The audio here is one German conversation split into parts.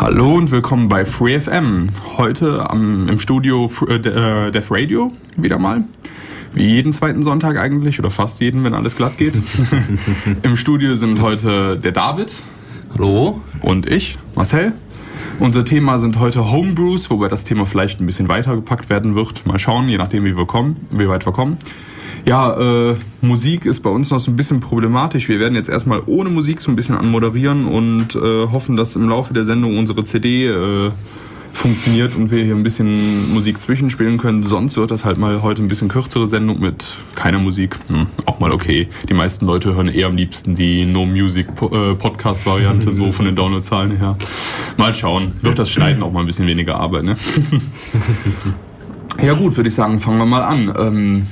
Hallo und willkommen bei FreeFM. Heute am, im Studio äh, äh, Def Radio wieder mal. Wie jeden zweiten Sonntag eigentlich oder fast jeden, wenn alles glatt geht. Im Studio sind heute der David. Hallo. Und ich, Marcel. Unser Thema sind heute Homebrews, wobei das Thema vielleicht ein bisschen weiter gepackt werden wird. Mal schauen, je nachdem, wie wir kommen, wie weit wir kommen. Ja, äh, Musik ist bei uns noch so ein bisschen problematisch. Wir werden jetzt erstmal ohne Musik so ein bisschen anmoderieren und äh, hoffen, dass im Laufe der Sendung unsere CD äh, funktioniert und wir hier ein bisschen Musik zwischenspielen können. Sonst wird das halt mal heute ein bisschen kürzere Sendung mit keiner Musik. Hm, auch mal okay. Die meisten Leute hören eher am liebsten die No Music äh, Podcast Variante, so von den Downloadzahlen her. Mal schauen. Wird das Schneiden auch mal ein bisschen weniger Arbeit, ne? ja gut, würde ich sagen, fangen wir mal an. Ähm,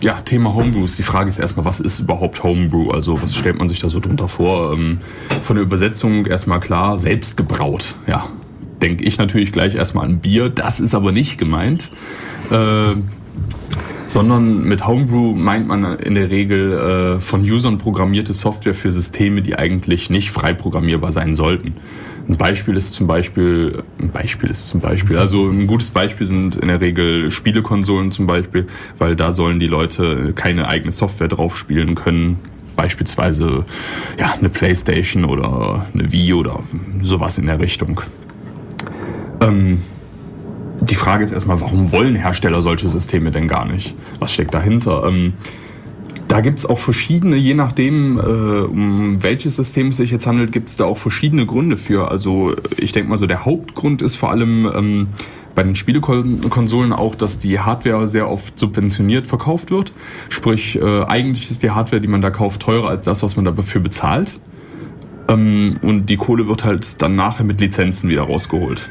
ja, Thema Homebrews. Die Frage ist erstmal, was ist überhaupt Homebrew? Also was stellt man sich da so drunter vor? Ähm, von der Übersetzung erstmal klar, selbst gebraut. Ja, denke ich natürlich gleich erstmal an Bier. Das ist aber nicht gemeint. Äh, sondern mit Homebrew meint man in der Regel äh, von Usern programmierte Software für Systeme, die eigentlich nicht frei programmierbar sein sollten. Ein Beispiel ist zum Beispiel, ein Beispiel ist zum Beispiel, also ein gutes Beispiel sind in der Regel Spielekonsolen zum Beispiel, weil da sollen die Leute keine eigene Software drauf spielen können. Beispielsweise ja, eine Playstation oder eine Wii oder sowas in der Richtung. Ähm, die Frage ist erstmal, warum wollen Hersteller solche Systeme denn gar nicht? Was steckt dahinter? Ähm, da gibt es auch verschiedene, je nachdem, äh, um welches System es sich jetzt handelt, gibt es da auch verschiedene Gründe für. Also ich denke mal so, der Hauptgrund ist vor allem ähm, bei den Spielekonsolen auch, dass die Hardware sehr oft subventioniert verkauft wird. Sprich, äh, eigentlich ist die Hardware, die man da kauft, teurer als das, was man dafür bezahlt. Ähm, und die Kohle wird halt dann nachher mit Lizenzen wieder rausgeholt.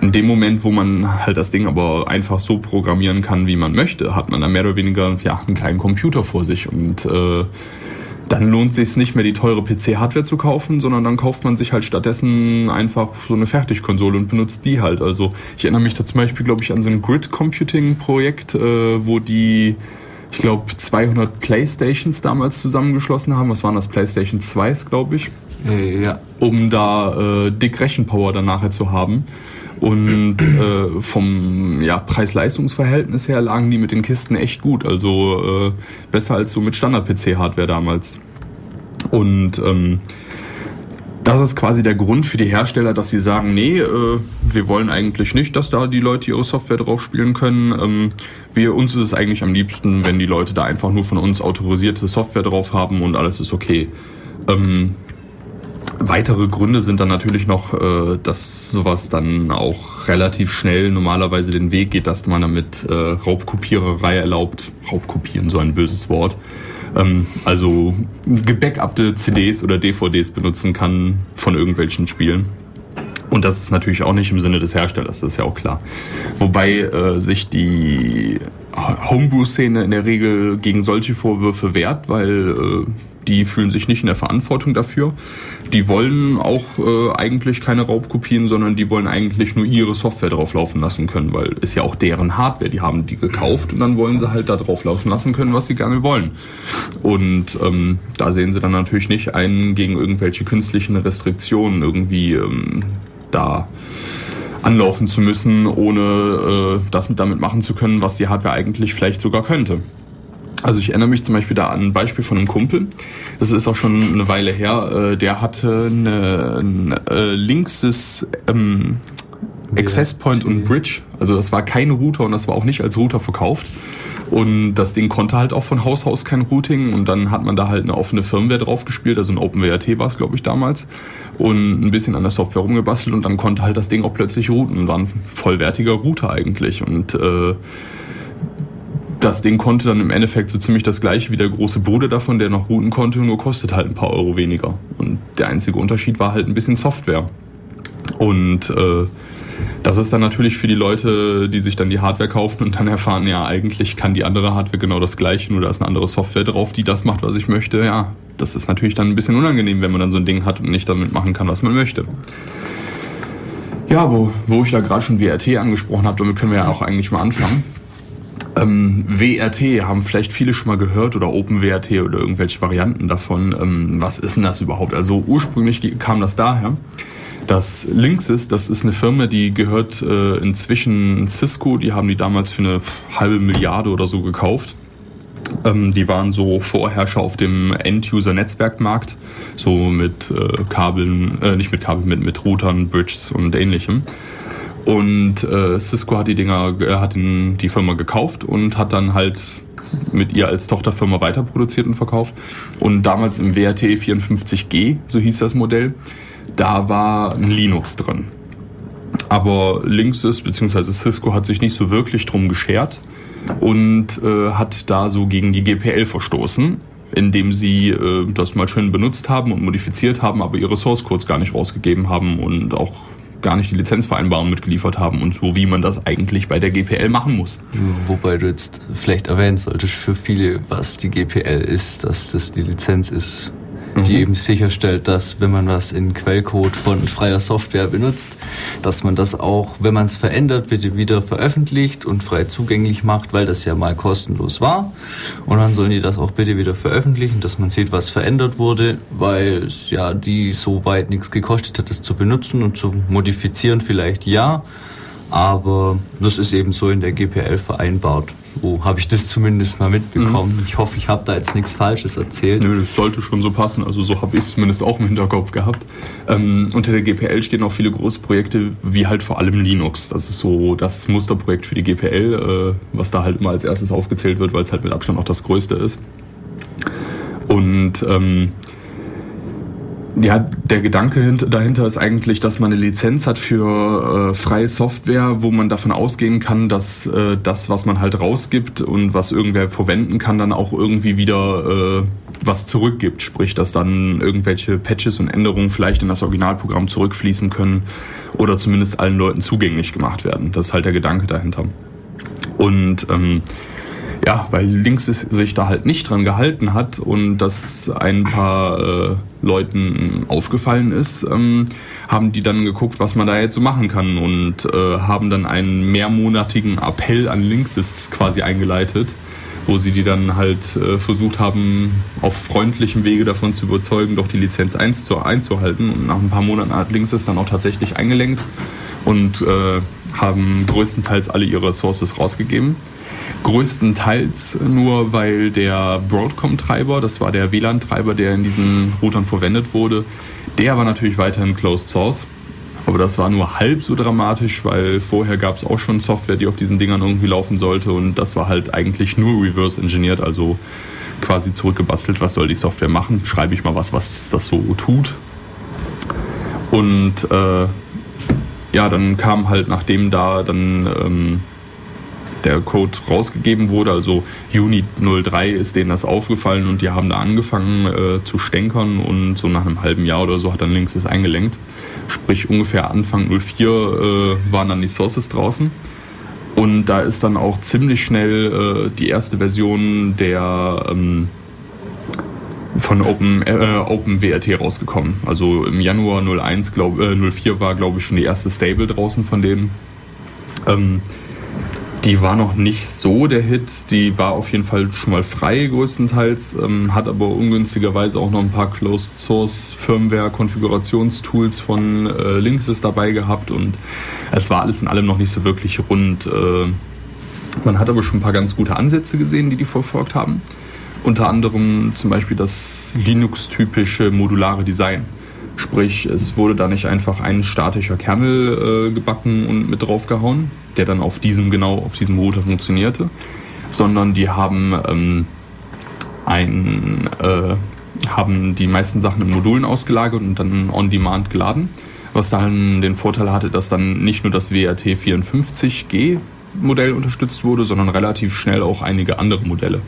In dem Moment, wo man halt das Ding aber einfach so programmieren kann, wie man möchte, hat man dann mehr oder weniger ja, einen kleinen Computer vor sich und äh, dann lohnt sich nicht mehr die teure PC-Hardware zu kaufen, sondern dann kauft man sich halt stattdessen einfach so eine Fertigkonsole und benutzt die halt. Also ich erinnere mich da zum Beispiel, glaube ich, an so ein Grid-Computing-Projekt, äh, wo die, ich glaube, 200 Playstations damals zusammengeschlossen haben. Was waren das? Playstation 2, glaube ich. Äh, ja. Um da äh, dick Rechenpower dann nachher zu haben. Und äh, vom ja, Preis-Leistungs-Verhältnis her lagen die mit den Kisten echt gut. Also äh, besser als so mit Standard-PC-Hardware damals. Und ähm, das ist quasi der Grund für die Hersteller, dass sie sagen, nee, äh, wir wollen eigentlich nicht, dass da die Leute ihre Software drauf spielen können. Ähm, wir, uns ist es eigentlich am liebsten, wenn die Leute da einfach nur von uns autorisierte Software drauf haben und alles ist okay. Ähm, Weitere Gründe sind dann natürlich noch, äh, dass sowas dann auch relativ schnell normalerweise den Weg geht, dass man damit äh, Raubkopiererei erlaubt. Raubkopieren, so ein böses Wort. Ähm, also gebackupte CDs oder DVDs benutzen kann von irgendwelchen Spielen. Und das ist natürlich auch nicht im Sinne des Herstellers, das ist ja auch klar. Wobei äh, sich die Homebrew-Szene in der Regel gegen solche Vorwürfe wehrt, weil äh, die fühlen sich nicht in der Verantwortung dafür. Die wollen auch äh, eigentlich keine Raubkopien, sondern die wollen eigentlich nur ihre Software drauf laufen lassen können, weil ist ja auch deren Hardware. Die haben die gekauft und dann wollen sie halt da drauf laufen lassen können, was sie gerne wollen. Und ähm, da sehen sie dann natürlich nicht ein, gegen irgendwelche künstlichen Restriktionen irgendwie ähm, da anlaufen zu müssen, ohne äh, das mit damit machen zu können, was die Hardware eigentlich vielleicht sogar könnte. Also ich erinnere mich zum Beispiel da an ein Beispiel von einem Kumpel. Das ist auch schon eine Weile her. Äh, der hatte eine, ein äh, linkses ähm, Access Point und Bridge. Also das war kein Router und das war auch nicht als Router verkauft. Und das Ding konnte halt auch von Haus aus kein Routing und dann hat man da halt eine offene Firmware drauf gespielt, also ein OpenWRT war es, glaube ich, damals. Und ein bisschen an der Software rumgebastelt und dann konnte halt das Ding auch plötzlich routen und war ein vollwertiger Router eigentlich. Und äh, das Ding konnte dann im Endeffekt so ziemlich das gleiche wie der große Bruder davon, der noch routen konnte, nur kostet halt ein paar Euro weniger. Und der einzige Unterschied war halt ein bisschen Software. Und äh, das ist dann natürlich für die Leute, die sich dann die Hardware kaufen und dann erfahren, ja, eigentlich kann die andere Hardware genau das gleiche, nur da ist eine andere Software drauf, die das macht, was ich möchte. Ja, das ist natürlich dann ein bisschen unangenehm, wenn man dann so ein Ding hat und nicht damit machen kann, was man möchte. Ja, wo, wo ich da gerade schon WRT angesprochen habe, damit können wir ja auch eigentlich mal anfangen. Ähm, WRT haben vielleicht viele schon mal gehört oder OpenWRT oder irgendwelche Varianten davon. Ähm, was ist denn das überhaupt? Also ursprünglich kam das daher, Das Linksys, das ist eine Firma, die gehört äh, inzwischen Cisco. Die haben die damals für eine halbe Milliarde oder so gekauft. Ähm, die waren so Vorherrscher auf dem End-User-Netzwerkmarkt, so mit äh, Kabeln, äh, nicht mit Kabeln, mit, mit Routern, Bridges und ähnlichem. Und äh, Cisco hat die Dinger, äh, hat den, die Firma gekauft und hat dann halt mit ihr als Tochterfirma weiter produziert und verkauft. Und damals im WRT 54G, so hieß das Modell, da war ein Linux drin. Aber Linksys bzw. Cisco hat sich nicht so wirklich drum geschert und äh, hat da so gegen die GPL verstoßen, indem sie äh, das mal schön benutzt haben und modifiziert haben, aber ihre Source Codes gar nicht rausgegeben haben und auch gar nicht die Lizenzvereinbarung mitgeliefert haben und so, wie man das eigentlich bei der GPL machen muss. Wobei du jetzt vielleicht erwähnen solltest für viele, was die GPL ist, dass das die Lizenz ist, die mhm. eben sicherstellt, dass wenn man was in Quellcode von freier Software benutzt, dass man das auch, wenn man es verändert, bitte wieder veröffentlicht und frei zugänglich macht, weil das ja mal kostenlos war. Und dann sollen die das auch bitte wieder veröffentlichen, dass man sieht, was verändert wurde, weil es ja die so weit nichts gekostet hat, es zu benutzen und zu modifizieren vielleicht ja. Aber das ist eben so in der GPL vereinbart. So habe ich das zumindest mal mitbekommen. Mhm. Ich hoffe, ich habe da jetzt nichts Falsches erzählt. Nö, das sollte schon so passen. Also so habe ich es zumindest auch im Hinterkopf gehabt. Ähm, unter der GPL stehen auch viele große Projekte, wie halt vor allem Linux. Das ist so das Musterprojekt für die GPL, äh, was da halt immer als erstes aufgezählt wird, weil es halt mit Abstand auch das größte ist. Und ähm, ja, der Gedanke dahinter ist eigentlich, dass man eine Lizenz hat für äh, freie Software, wo man davon ausgehen kann, dass äh, das, was man halt rausgibt und was irgendwer verwenden kann, dann auch irgendwie wieder äh, was zurückgibt. Sprich, dass dann irgendwelche Patches und Änderungen vielleicht in das Originalprogramm zurückfließen können oder zumindest allen Leuten zugänglich gemacht werden. Das ist halt der Gedanke dahinter. Und ähm, ja, weil Links sich da halt nicht dran gehalten hat und das ein paar äh, Leuten aufgefallen ist, ähm, haben die dann geguckt, was man da jetzt so machen kann und äh, haben dann einen mehrmonatigen Appell an Linksys quasi eingeleitet, wo sie die dann halt äh, versucht haben, auf freundlichem Wege davon zu überzeugen, doch die Lizenz 1 zu, einzuhalten. Und nach ein paar Monaten hat Linksys dann auch tatsächlich eingelenkt und äh, haben größtenteils alle ihre Sources rausgegeben. Größtenteils nur, weil der Broadcom-Treiber, das war der WLAN-Treiber, der in diesen Routern verwendet wurde, der war natürlich weiterhin Closed Source. Aber das war nur halb so dramatisch, weil vorher gab es auch schon Software, die auf diesen Dingern irgendwie laufen sollte und das war halt eigentlich nur reverse engineert, also quasi zurückgebastelt, was soll die Software machen, schreibe ich mal was, was das so tut. Und äh, ja, dann kam halt, nachdem da dann ähm, der Code rausgegeben wurde, also Juni 03 ist denen das aufgefallen und die haben da angefangen äh, zu stänkern und so nach einem halben Jahr oder so hat dann links das eingelenkt. Sprich ungefähr Anfang 04 äh, waren dann die Sources draußen. Und da ist dann auch ziemlich schnell äh, die erste Version der ähm, von Open, äh, OpenWRT rausgekommen. Also im Januar 01, glaub, äh, 04 war glaube ich schon die erste Stable draußen von denen. Ähm, die war noch nicht so der Hit. Die war auf jeden Fall schon mal frei größtenteils, ähm, hat aber ungünstigerweise auch noch ein paar Closed Source Firmware Konfigurationstools von äh, Linksys dabei gehabt und es war alles in allem noch nicht so wirklich rund. Äh, man hat aber schon ein paar ganz gute Ansätze gesehen, die die verfolgt haben. Unter anderem zum Beispiel das Linux-typische modulare Design. Sprich, es wurde da nicht einfach ein statischer Kernel äh, gebacken und mit draufgehauen, der dann auf diesem genau auf diesem Router funktionierte, sondern die haben ähm, ein äh, haben die meisten Sachen in Modulen ausgelagert und dann on demand geladen, was dann den Vorteil hatte, dass dann nicht nur das WRT 54G Modell unterstützt wurde, sondern relativ schnell auch einige andere Modelle.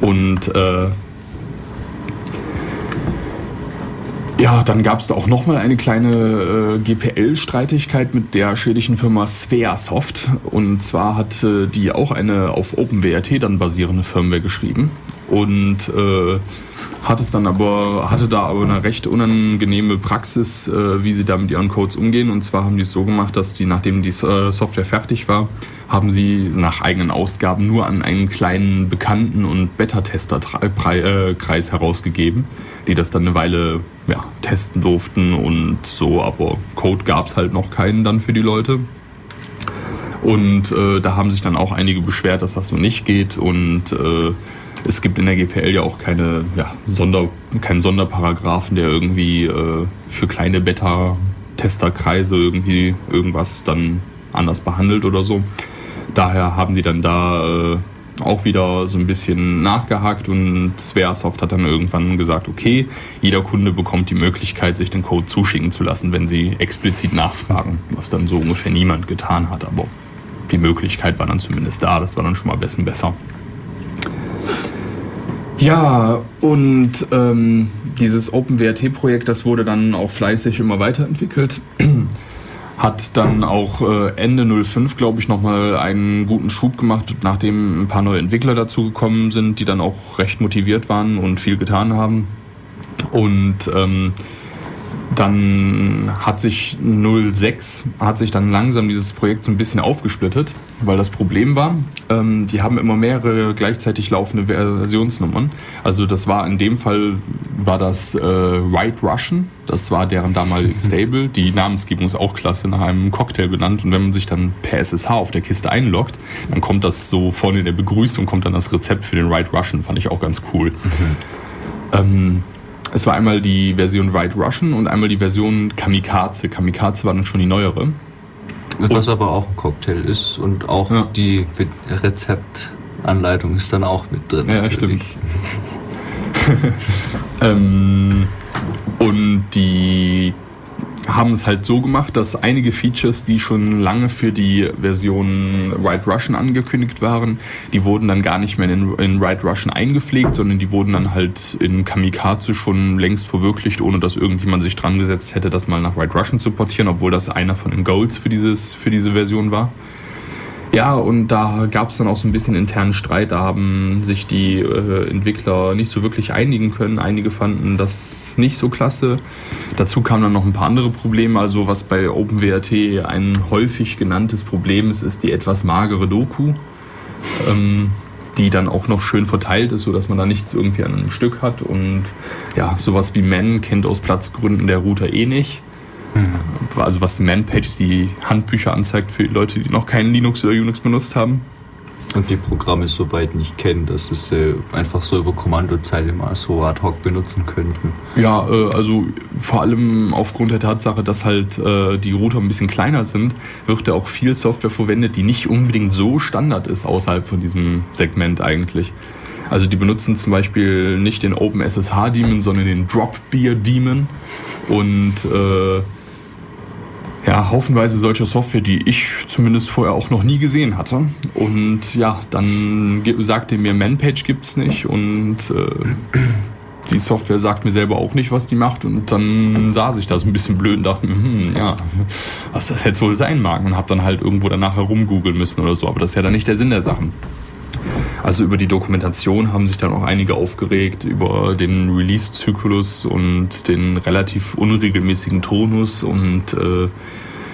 Und äh, Ja, dann gab es da auch nochmal eine kleine äh, GPL-Streitigkeit mit der schwedischen Firma Sveasoft. Und zwar hatte die auch eine auf OpenWRT dann basierende Firmware geschrieben. Und äh, hat es dann aber, hatte da aber eine recht unangenehme Praxis, äh, wie sie da mit ihren Codes umgehen. Und zwar haben die es so gemacht, dass die, nachdem die äh, Software fertig war, haben sie nach eigenen Ausgaben nur an einen kleinen Bekannten und Beta-Tester-Kreis herausgegeben die das dann eine Weile ja, testen durften und so, aber Code gab es halt noch keinen dann für die Leute. Und äh, da haben sich dann auch einige beschwert, dass das so nicht geht und äh, es gibt in der GPL ja auch keine ja, Sonder, keinen Sonderparagraphen, der irgendwie äh, für kleine Beta-Testerkreise irgendwie irgendwas dann anders behandelt oder so. Daher haben die dann da äh, auch wieder so ein bisschen nachgehakt und Squaresoft hat dann irgendwann gesagt, okay, jeder Kunde bekommt die Möglichkeit, sich den Code zuschicken zu lassen, wenn sie explizit nachfragen, was dann so ungefähr niemand getan hat, aber die Möglichkeit war dann zumindest da, das war dann schon mal ein besser. Ja, und ähm, dieses OpenWRT-Projekt, das wurde dann auch fleißig immer weiterentwickelt. Hat dann auch äh, Ende 05, glaube ich, nochmal einen guten Schub gemacht, nachdem ein paar neue Entwickler dazugekommen sind, die dann auch recht motiviert waren und viel getan haben. Und ähm, dann hat sich 06, hat sich dann langsam dieses Projekt so ein bisschen aufgesplittet, weil das Problem war, ähm, die haben immer mehrere gleichzeitig laufende Versionsnummern. Also das war in dem Fall, war das äh, White Russian, das war deren damaliges Stable. Die Namensgebung ist auch klasse, nach einem Cocktail benannt. Und wenn man sich dann per SSH auf der Kiste einloggt, dann kommt das so vorne in der Begrüßung, kommt dann das Rezept für den White Russian, fand ich auch ganz cool. Mhm. Ähm, es war einmal die Version White Russian und einmal die Version Kamikaze. Kamikaze war dann schon die neuere. Was aber auch ein Cocktail ist und auch ja. die Rezeptanleitung ist dann auch mit drin. Ja, natürlich. stimmt. ähm, und die haben es halt so gemacht, dass einige Features, die schon lange für die Version White Russian angekündigt waren, die wurden dann gar nicht mehr in, in White Russian eingepflegt, sondern die wurden dann halt in Kamikaze schon längst verwirklicht, ohne dass irgendjemand sich dran gesetzt hätte, das mal nach White Russian zu portieren, obwohl das einer von den Goals für, dieses, für diese Version war. Ja, und da gab es dann auch so ein bisschen internen Streit. Da haben sich die äh, Entwickler nicht so wirklich einigen können. Einige fanden das nicht so klasse. Dazu kamen dann noch ein paar andere Probleme. Also was bei OpenWRT ein häufig genanntes Problem ist, ist die etwas magere Doku. Ähm, die dann auch noch schön verteilt ist, sodass man da nichts irgendwie an einem Stück hat. Und ja, sowas wie Man kennt aus Platzgründen der Router eh nicht. Mhm. Also was die Man-Page, die Handbücher anzeigt für die Leute, die noch keinen Linux oder Unix benutzt haben. Und die Programme soweit nicht kennen, dass sie äh, einfach so über Kommandozeile mal so ad hoc benutzen könnten. Ja, äh, also vor allem aufgrund der Tatsache, dass halt äh, die Router ein bisschen kleiner sind, wird ja auch viel Software verwendet, die nicht unbedingt so Standard ist außerhalb von diesem Segment eigentlich. Also die benutzen zum Beispiel nicht den OpenSSH Daemon, sondern den Dropbeer Daemon und äh, ja, haufenweise solcher Software, die ich zumindest vorher auch noch nie gesehen hatte. Und ja, dann sagte mir Manpage gibt's nicht und äh, die Software sagt mir selber auch nicht, was die macht. Und dann saß ich da so ein bisschen blöd und dachte hm, ja, was das jetzt wohl sein mag. Und habe dann halt irgendwo danach herumgoogeln müssen oder so. Aber das ist ja dann nicht der Sinn der Sachen. Also über die Dokumentation haben sich dann auch einige aufgeregt, über den Release-Zyklus und den relativ unregelmäßigen Tonus und äh,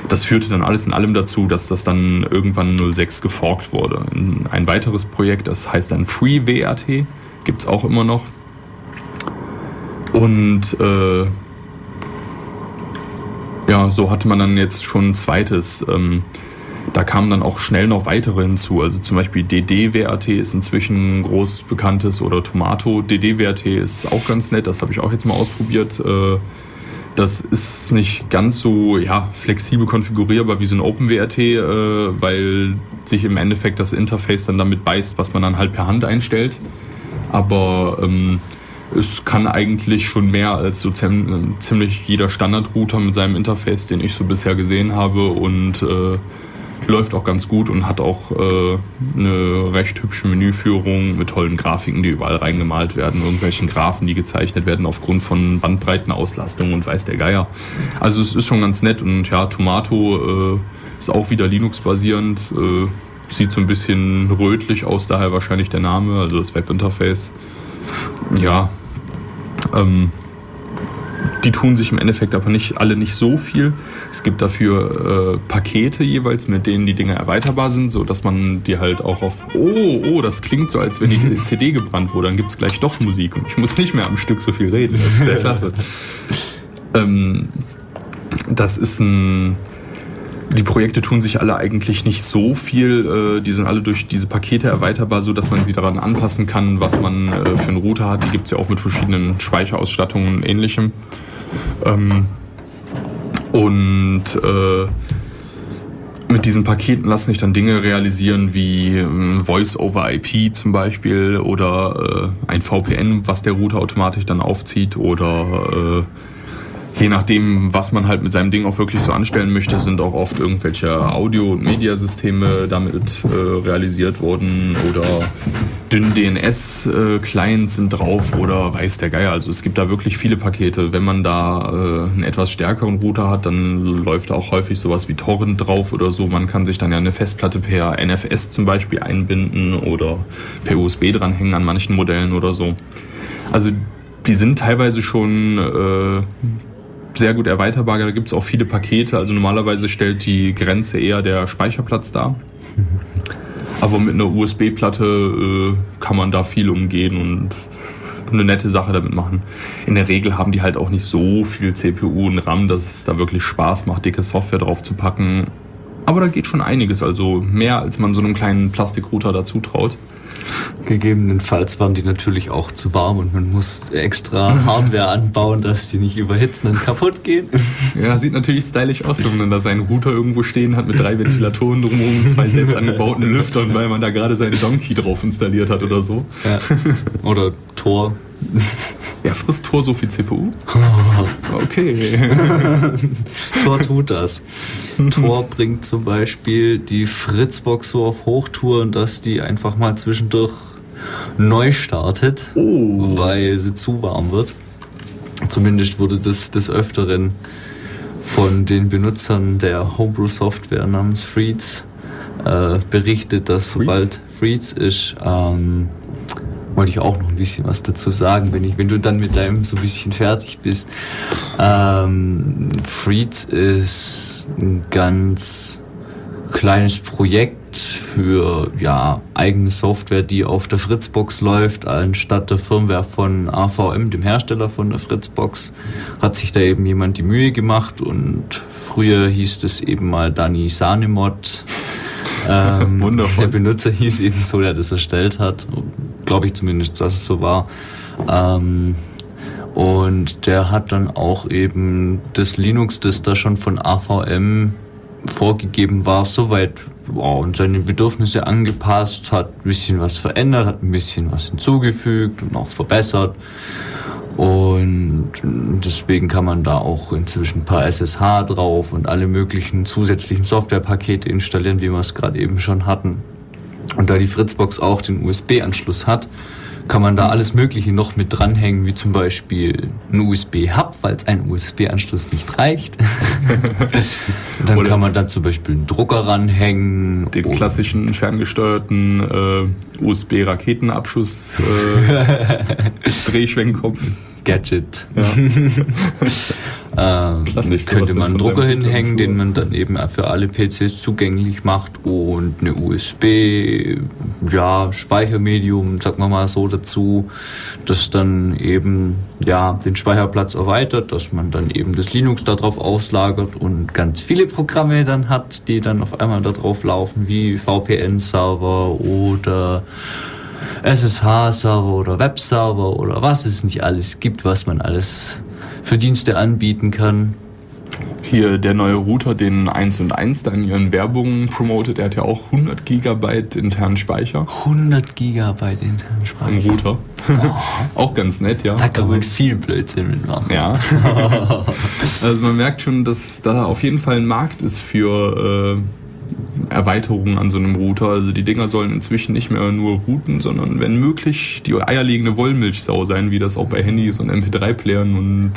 das führte dann alles in allem dazu, dass das dann irgendwann 06 geforkt wurde. Ein weiteres Projekt, das heißt dann FreeWRT, gibt es auch immer noch. Und äh, ja, so hatte man dann jetzt schon ein zweites. Ähm, da kamen dann auch schnell noch weitere hinzu. Also zum Beispiel DDWRT ist inzwischen ein groß bekanntes oder Tomato. DDWRT ist auch ganz nett, das habe ich auch jetzt mal ausprobiert. Äh, das ist nicht ganz so ja, flexibel konfigurierbar wie so ein OpenWRT, äh, weil sich im Endeffekt das Interface dann damit beißt, was man dann halt per Hand einstellt. Aber ähm, es kann eigentlich schon mehr als so ziemlich jeder Standardrouter mit seinem Interface, den ich so bisher gesehen habe und äh, läuft auch ganz gut und hat auch äh, eine recht hübsche Menüführung mit tollen Grafiken, die überall reingemalt werden, irgendwelchen Graphen, die gezeichnet werden aufgrund von Bandbreitenauslastung und weiß der Geier. Also es ist schon ganz nett und ja, Tomato äh, ist auch wieder Linux-basierend, äh, sieht so ein bisschen rötlich aus, daher wahrscheinlich der Name, also das Webinterface. Ja, ähm, die tun sich im Endeffekt aber nicht alle nicht so viel. Es gibt dafür äh, Pakete jeweils, mit denen die Dinge erweiterbar sind, so dass man die halt auch auf, oh, oh, das klingt so, als wenn die CD gebrannt wurde, dann gibt es gleich doch Musik und ich muss nicht mehr am Stück so viel reden. Das ist sehr klasse. ähm, das ist ein die Projekte tun sich alle eigentlich nicht so viel. Äh, die sind alle durch diese Pakete erweiterbar, so dass man sie daran anpassen kann, was man äh, für einen Router hat. Die gibt es ja auch mit verschiedenen Speicherausstattungen und ähnlichem. Und äh, mit diesen Paketen lassen sich dann Dinge realisieren wie Voice over IP zum Beispiel oder ein VPN, was der Router automatisch dann aufzieht oder je nachdem, was man halt mit seinem Ding auch wirklich so anstellen möchte, sind auch oft irgendwelche Audio- und Mediasysteme damit äh, realisiert worden oder dünn DNS-Clients sind drauf oder weiß der Geier. Also es gibt da wirklich viele Pakete. Wenn man da äh, einen etwas stärkeren Router hat, dann läuft da auch häufig sowas wie Torrent drauf oder so. Man kann sich dann ja eine Festplatte per NFS zum Beispiel einbinden oder per USB dranhängen an manchen Modellen oder so. Also die sind teilweise schon äh, sehr gut erweiterbar. Da gibt es auch viele Pakete. Also normalerweise stellt die Grenze eher der Speicherplatz dar. Aber mit einer USB-Platte äh, kann man da viel umgehen und eine nette Sache damit machen. In der Regel haben die halt auch nicht so viel CPU und RAM, dass es da wirklich Spaß macht, dicke Software drauf zu packen. Aber da geht schon einiges, also mehr als man so einem kleinen Plastikrouter dazu traut. Gegebenenfalls waren die natürlich auch zu warm und man muss extra Hardware anbauen, dass die nicht überhitzen und kaputt gehen. Ja, sieht natürlich stylisch aus, wenn man da seinen Router irgendwo stehen hat mit drei Ventilatoren drumherum, zwei selbst angebauten Lüftern, weil man da gerade seinen Donkey drauf installiert hat oder so. Ja. Oder Tor. Ja, frisst Tor so viel CPU? Okay. Tor tut das. Tor bringt zum Beispiel die Fritzbox so auf Hochtouren, dass die einfach mal zwischendurch neu startet, oh. weil sie zu warm wird. Zumindest wurde das des Öfteren von den Benutzern der Homebrew-Software namens Freeds äh, berichtet, dass sobald Freeds ist, ähm, wollte ich auch noch ein bisschen was dazu sagen, wenn, ich, wenn du dann mit deinem so ein bisschen fertig bist. Ähm, Freeds ist ein ganz kleines Projekt für ja, eigene Software, die auf der Fritzbox läuft, anstatt der Firmware von AVM, dem Hersteller von der Fritzbox, hat sich da eben jemand die Mühe gemacht und früher hieß es eben mal Dani Sanemod. Ähm, Wundervoll. Der Benutzer hieß eben so, der das erstellt hat. Glaube ich zumindest, dass es so war. Ähm, und der hat dann auch eben das Linux, das da schon von AVM vorgegeben war, soweit wow, und seine Bedürfnisse angepasst, hat ein bisschen was verändert, hat ein bisschen was hinzugefügt und auch verbessert. Und deswegen kann man da auch inzwischen ein paar SSH drauf und alle möglichen zusätzlichen Softwarepakete installieren, wie wir es gerade eben schon hatten. Und da die Fritzbox auch den USB-Anschluss hat, kann man da alles Mögliche noch mit dranhängen, wie zum Beispiel ein USB-Hub, falls ein USB-Anschluss nicht reicht. dann Oder kann man da zum Beispiel einen Drucker ranhängen. Den klassischen ferngesteuerten äh, USB-Raketenabschuss äh, Drehschwenkkopf. Gadget. Ja. ähm, könnte man einen Drucker hinhängen, den man dann eben für alle PCs zugänglich macht und eine USB, ja, Speichermedium, sagen wir mal so dazu, das dann eben ja den Speicherplatz erweitert, dass man dann eben das Linux darauf auslagert und ganz viele Programme dann hat, die dann auf einmal darauf laufen, wie VPN-Server oder SSH-Server oder Webserver oder was es nicht alles gibt, was man alles für Dienste anbieten kann. Hier der neue Router, den 1 und 1 da in ihren Werbungen promotet, der hat ja auch 100 Gigabyte internen Speicher. 100 Gigabyte internen Speicher. Ein Router. auch ganz nett, ja. Da kann also, man viel Blödsinn mitmachen. Ja. also man merkt schon, dass da auf jeden Fall ein Markt ist für äh, Erweiterungen an so einem Router. Also die Dinger sollen inzwischen nicht mehr nur routen, sondern wenn möglich die eierlegende Wollmilchsau sein, wie das auch bei Handys und MP3-Playern und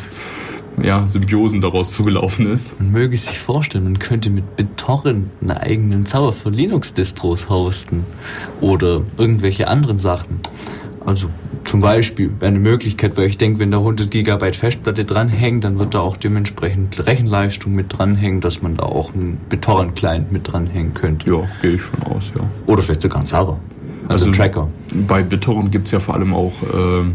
ja, Symbiosen daraus zugelaufen ist. Man möge sich vorstellen, man könnte mit BitTorrent einen eigenen Server für Linux-Distros hosten oder irgendwelche anderen Sachen. Also zum Beispiel wäre eine Möglichkeit, weil ich denke, wenn da 100 Gigabyte Festplatte dranhängt, dann wird da auch dementsprechend Rechenleistung mit dranhängen, dass man da auch einen BitTorrent-Client mit dranhängen könnte. Ja, gehe ich von aus, ja. Oder vielleicht sogar einen Server. Also, also Tracker. Bei BitTorrent gibt es ja vor allem auch äh,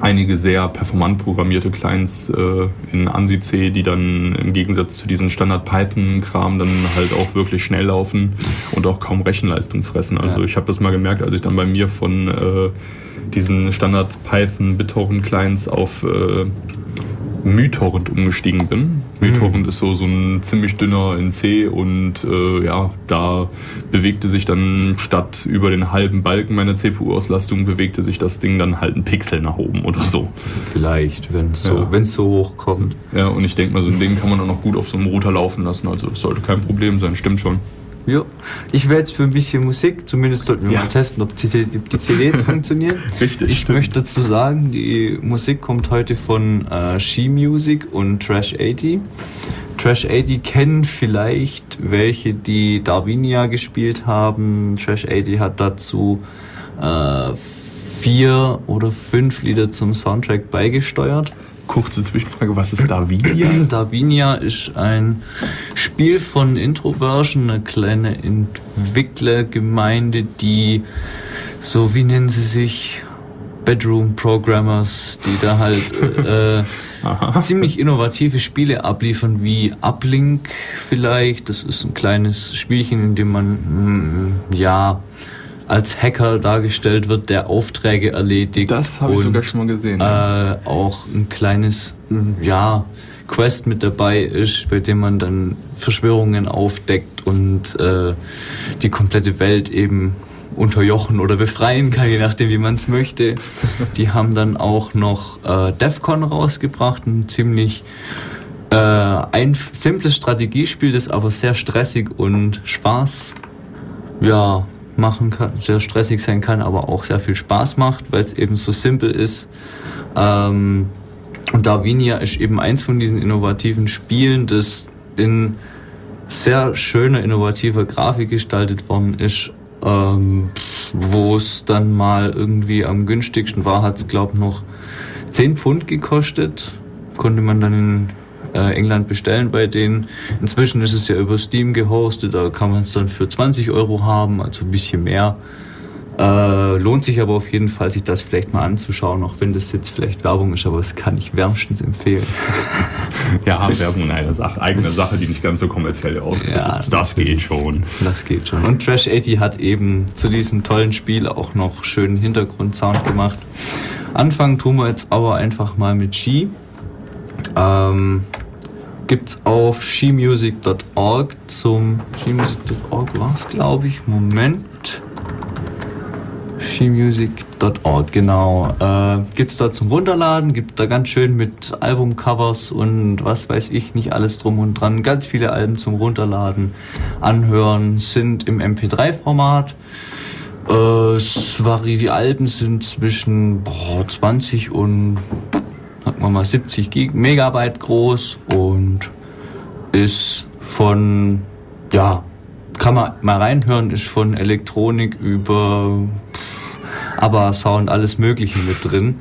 einige sehr performant programmierte Clients äh, in ANSI C, die dann im Gegensatz zu diesen Standard Python-Kram dann halt auch wirklich schnell laufen und auch kaum Rechenleistung fressen. Also ja. ich habe das mal gemerkt, als ich dann bei mir von äh, diesen Standard Python BitTorrent Clients auf äh, MyTorrent umgestiegen bin. MyTorrent mhm. ist so, so ein ziemlich dünner in C und äh, ja, da bewegte sich dann statt über den halben Balken meiner CPU-Auslastung, bewegte sich das Ding dann halt ein Pixel nach oben oder so. Vielleicht, wenn es so, ja. so hoch kommt. Ja, und ich denke mal, so ein Ding kann man auch noch gut auf so einem Router laufen lassen, also sollte kein Problem sein, stimmt schon. Ja. Ich werde jetzt für ein bisschen Musik, zumindest sollten wir ja. mal testen, ob die, die CDs funktionieren. Richtig. Ich stimmt. möchte dazu sagen, die Musik kommt heute von äh, She Music und Trash 80. Trash 80 kennen vielleicht welche, die Darwinia gespielt haben. Trash 80 hat dazu äh, vier oder fünf Lieder zum Soundtrack beigesteuert kurze Zwischenfrage, was ist Davinia? Davinia ist ein Spiel von Introversion, eine kleine Entwicklergemeinde, die so, wie nennen sie sich? Bedroom Programmers, die da halt äh, ziemlich innovative Spiele abliefern, wie Uplink vielleicht. Das ist ein kleines Spielchen, in dem man mm, ja als Hacker dargestellt wird, der Aufträge erledigt. Das habe ich sogar schon mal gesehen. Äh, auch ein kleines, ja, Quest mit dabei ist, bei dem man dann Verschwörungen aufdeckt und äh, die komplette Welt eben unterjochen oder befreien kann, je nachdem, wie man es möchte. Die haben dann auch noch äh, DEFCON rausgebracht, ein ziemlich äh, ein simples Strategiespiel, das aber sehr stressig und Spaß ja, machen kann, sehr stressig sein kann, aber auch sehr viel Spaß macht, weil es eben so simpel ist. Ähm, und Darwinia ist eben eins von diesen innovativen Spielen, das in sehr schöner, innovativer Grafik gestaltet worden ist, ähm, wo es dann mal irgendwie am günstigsten war, hat es glaube ich noch 10 Pfund gekostet. Konnte man dann in äh, England bestellen bei denen. Inzwischen ist es ja über Steam gehostet, da kann man es dann für 20 Euro haben, also ein bisschen mehr. Äh, lohnt sich aber auf jeden Fall, sich das vielleicht mal anzuschauen, auch wenn das jetzt vielleicht Werbung ist, aber das kann ich wärmstens empfehlen. ja, Werbung in einer Sache, eigene Sache, die nicht ganz so kommerziell ausgeht. Ja, das, das geht schon. Das geht schon. Und Trash 80 hat eben zu diesem tollen Spiel auch noch schönen Hintergrundsound gemacht. Anfangen tun wir jetzt aber einfach mal mit Ski. Ähm, gibt's auf shemusic.org zum shemusic.org war es glaube ich. Moment. shemusic.org genau. Äh, gibt's da zum Runterladen gibt da ganz schön mit Albumcovers und was weiß ich nicht alles drum und dran. Ganz viele Alben zum Runterladen anhören sind im MP3 Format. Äh, es die Alben sind zwischen boah, 20 und sagen wir mal 70 Gig Megabyte groß und ist von, ja, kann man mal reinhören, ist von Elektronik über aber Sound, alles Mögliche mit drin.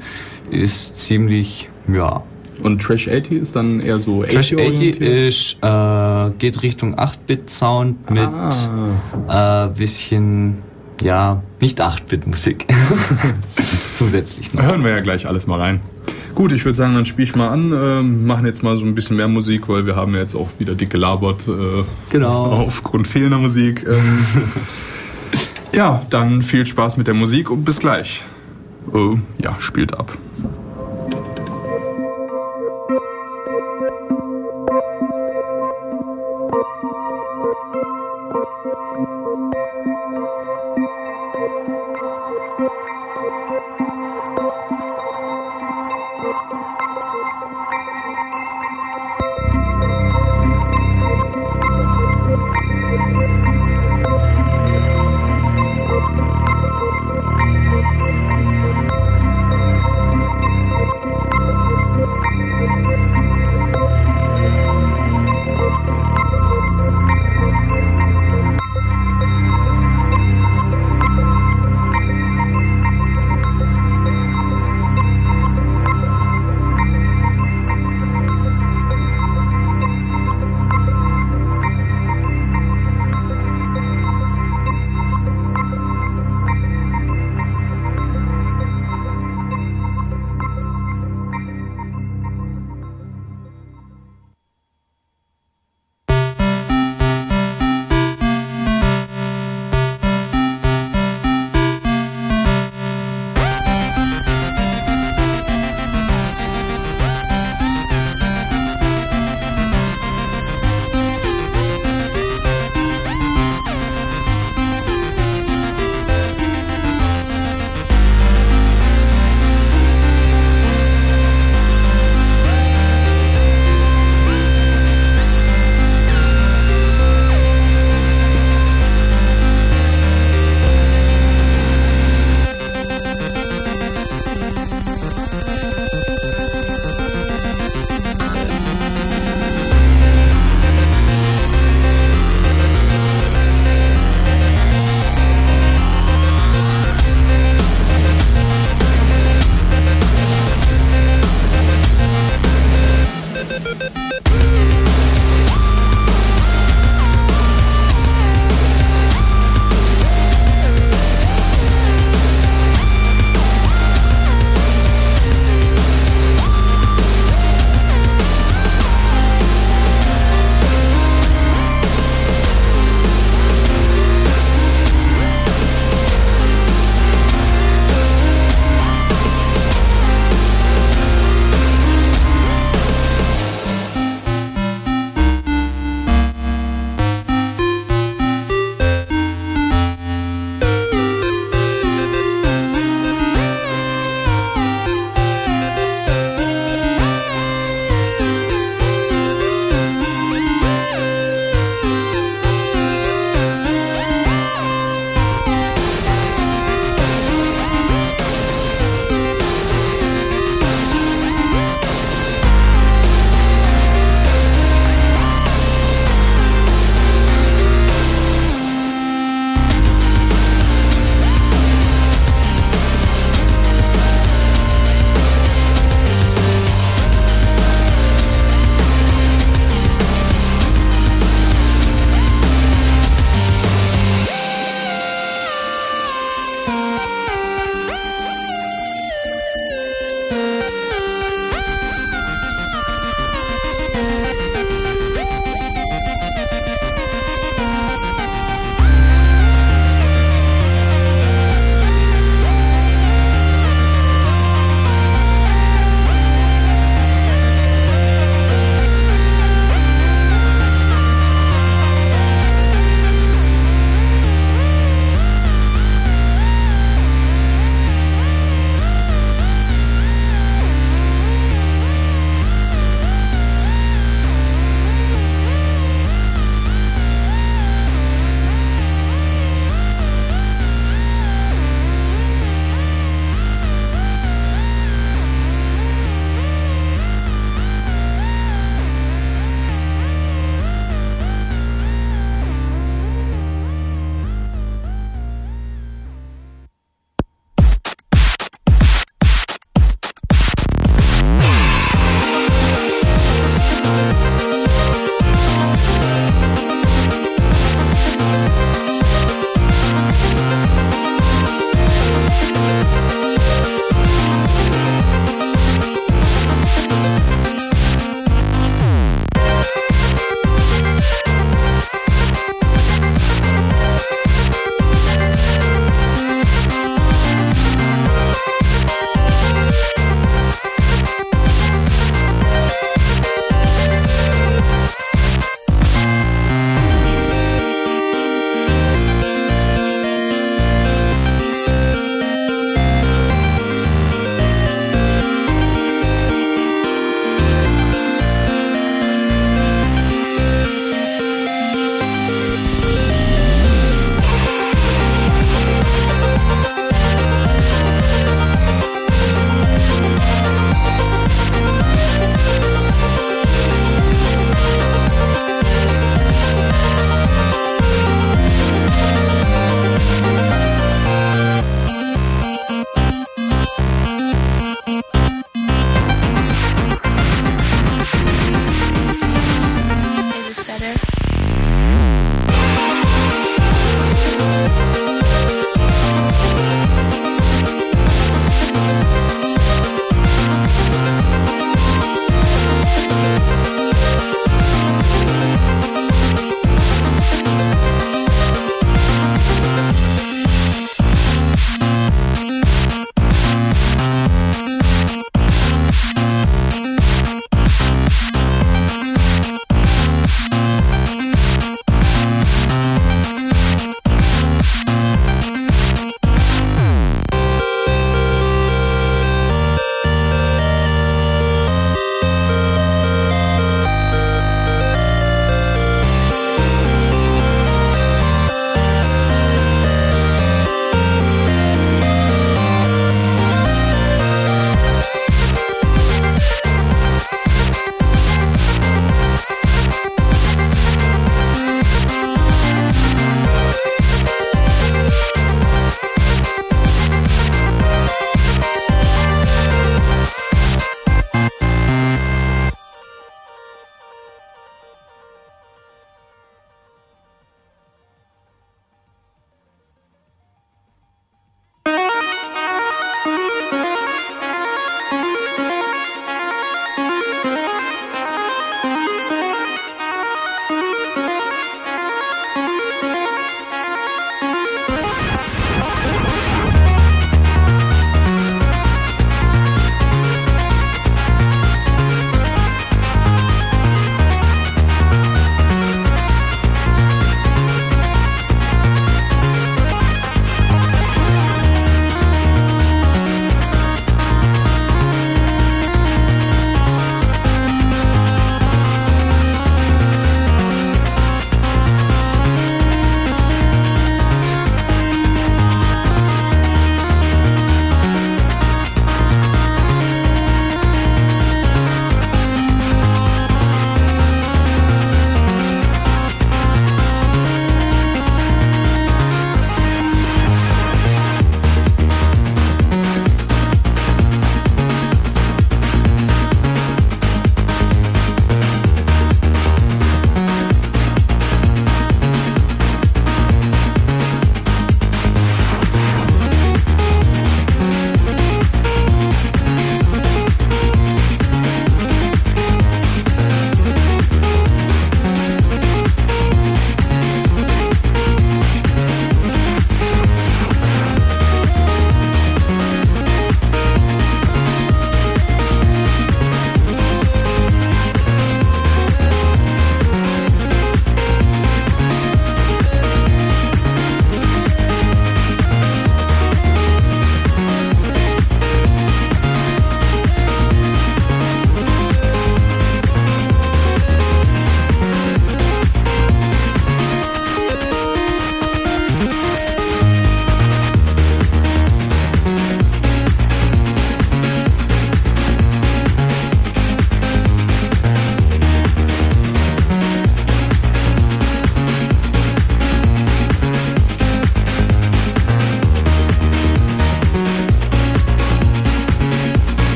Ist ziemlich, ja. Und Trash 80 ist dann eher so 80 Trash 80 ist, äh, geht Richtung 8-Bit-Sound mit ah. äh, bisschen, ja, nicht 8-Bit-Musik. Zusätzlich noch. Hören wir ja gleich alles mal rein. Gut, ich würde sagen, dann spiele ich mal an, äh, machen jetzt mal so ein bisschen mehr Musik, weil wir haben ja jetzt auch wieder dick gelabert. Äh, genau. Aufgrund fehlender Musik. Ähm, ja, dann viel Spaß mit der Musik und bis gleich. Äh, ja, spielt ab.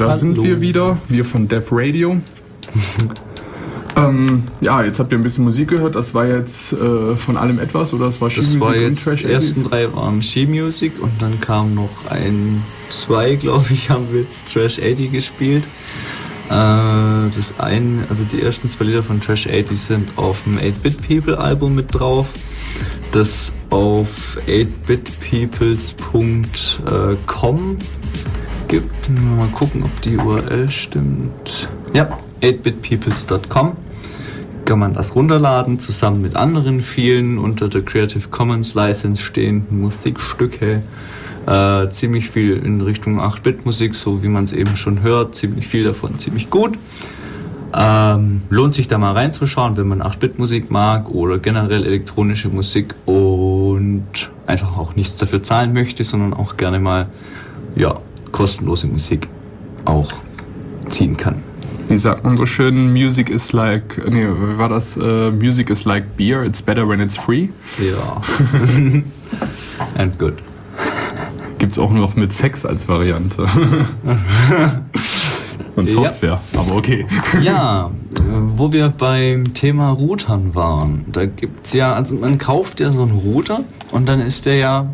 Da Hallo. sind wir wieder, wir von Dev Radio. ähm, ja, jetzt habt ihr ein bisschen Musik gehört. Das war jetzt äh, von allem etwas oder das war Ski Music und Trash Die ersten drei waren Ski Music und dann kam noch ein, zwei, glaube ich, haben wir jetzt Trash 80 gespielt. Äh, das eine, also die ersten zwei Lieder von Trash 80 sind auf dem 8-Bit People Album mit drauf. Das auf 8bitpeoples.com gibt. Mal gucken, ob die URL stimmt. Ja, 8bitpeoples.com kann man das runterladen, zusammen mit anderen vielen unter der Creative Commons License stehenden Musikstücke. Äh, ziemlich viel in Richtung 8-Bit-Musik, so wie man es eben schon hört. Ziemlich viel davon, ziemlich gut. Ähm, lohnt sich da mal reinzuschauen, wenn man 8-Bit-Musik mag oder generell elektronische Musik und einfach auch nichts dafür zahlen möchte, sondern auch gerne mal ja, kostenlose Musik auch ziehen kann. Wie sagt man so schön, Music is like, nee, war das, uh, Music is like beer, it's better when it's free? Ja. And good. Gibt's auch noch mit Sex als Variante. Und Software, ja. aber okay. Ja, wo wir beim Thema Routern waren, da gibt's ja, also man kauft ja so einen Router und dann ist der ja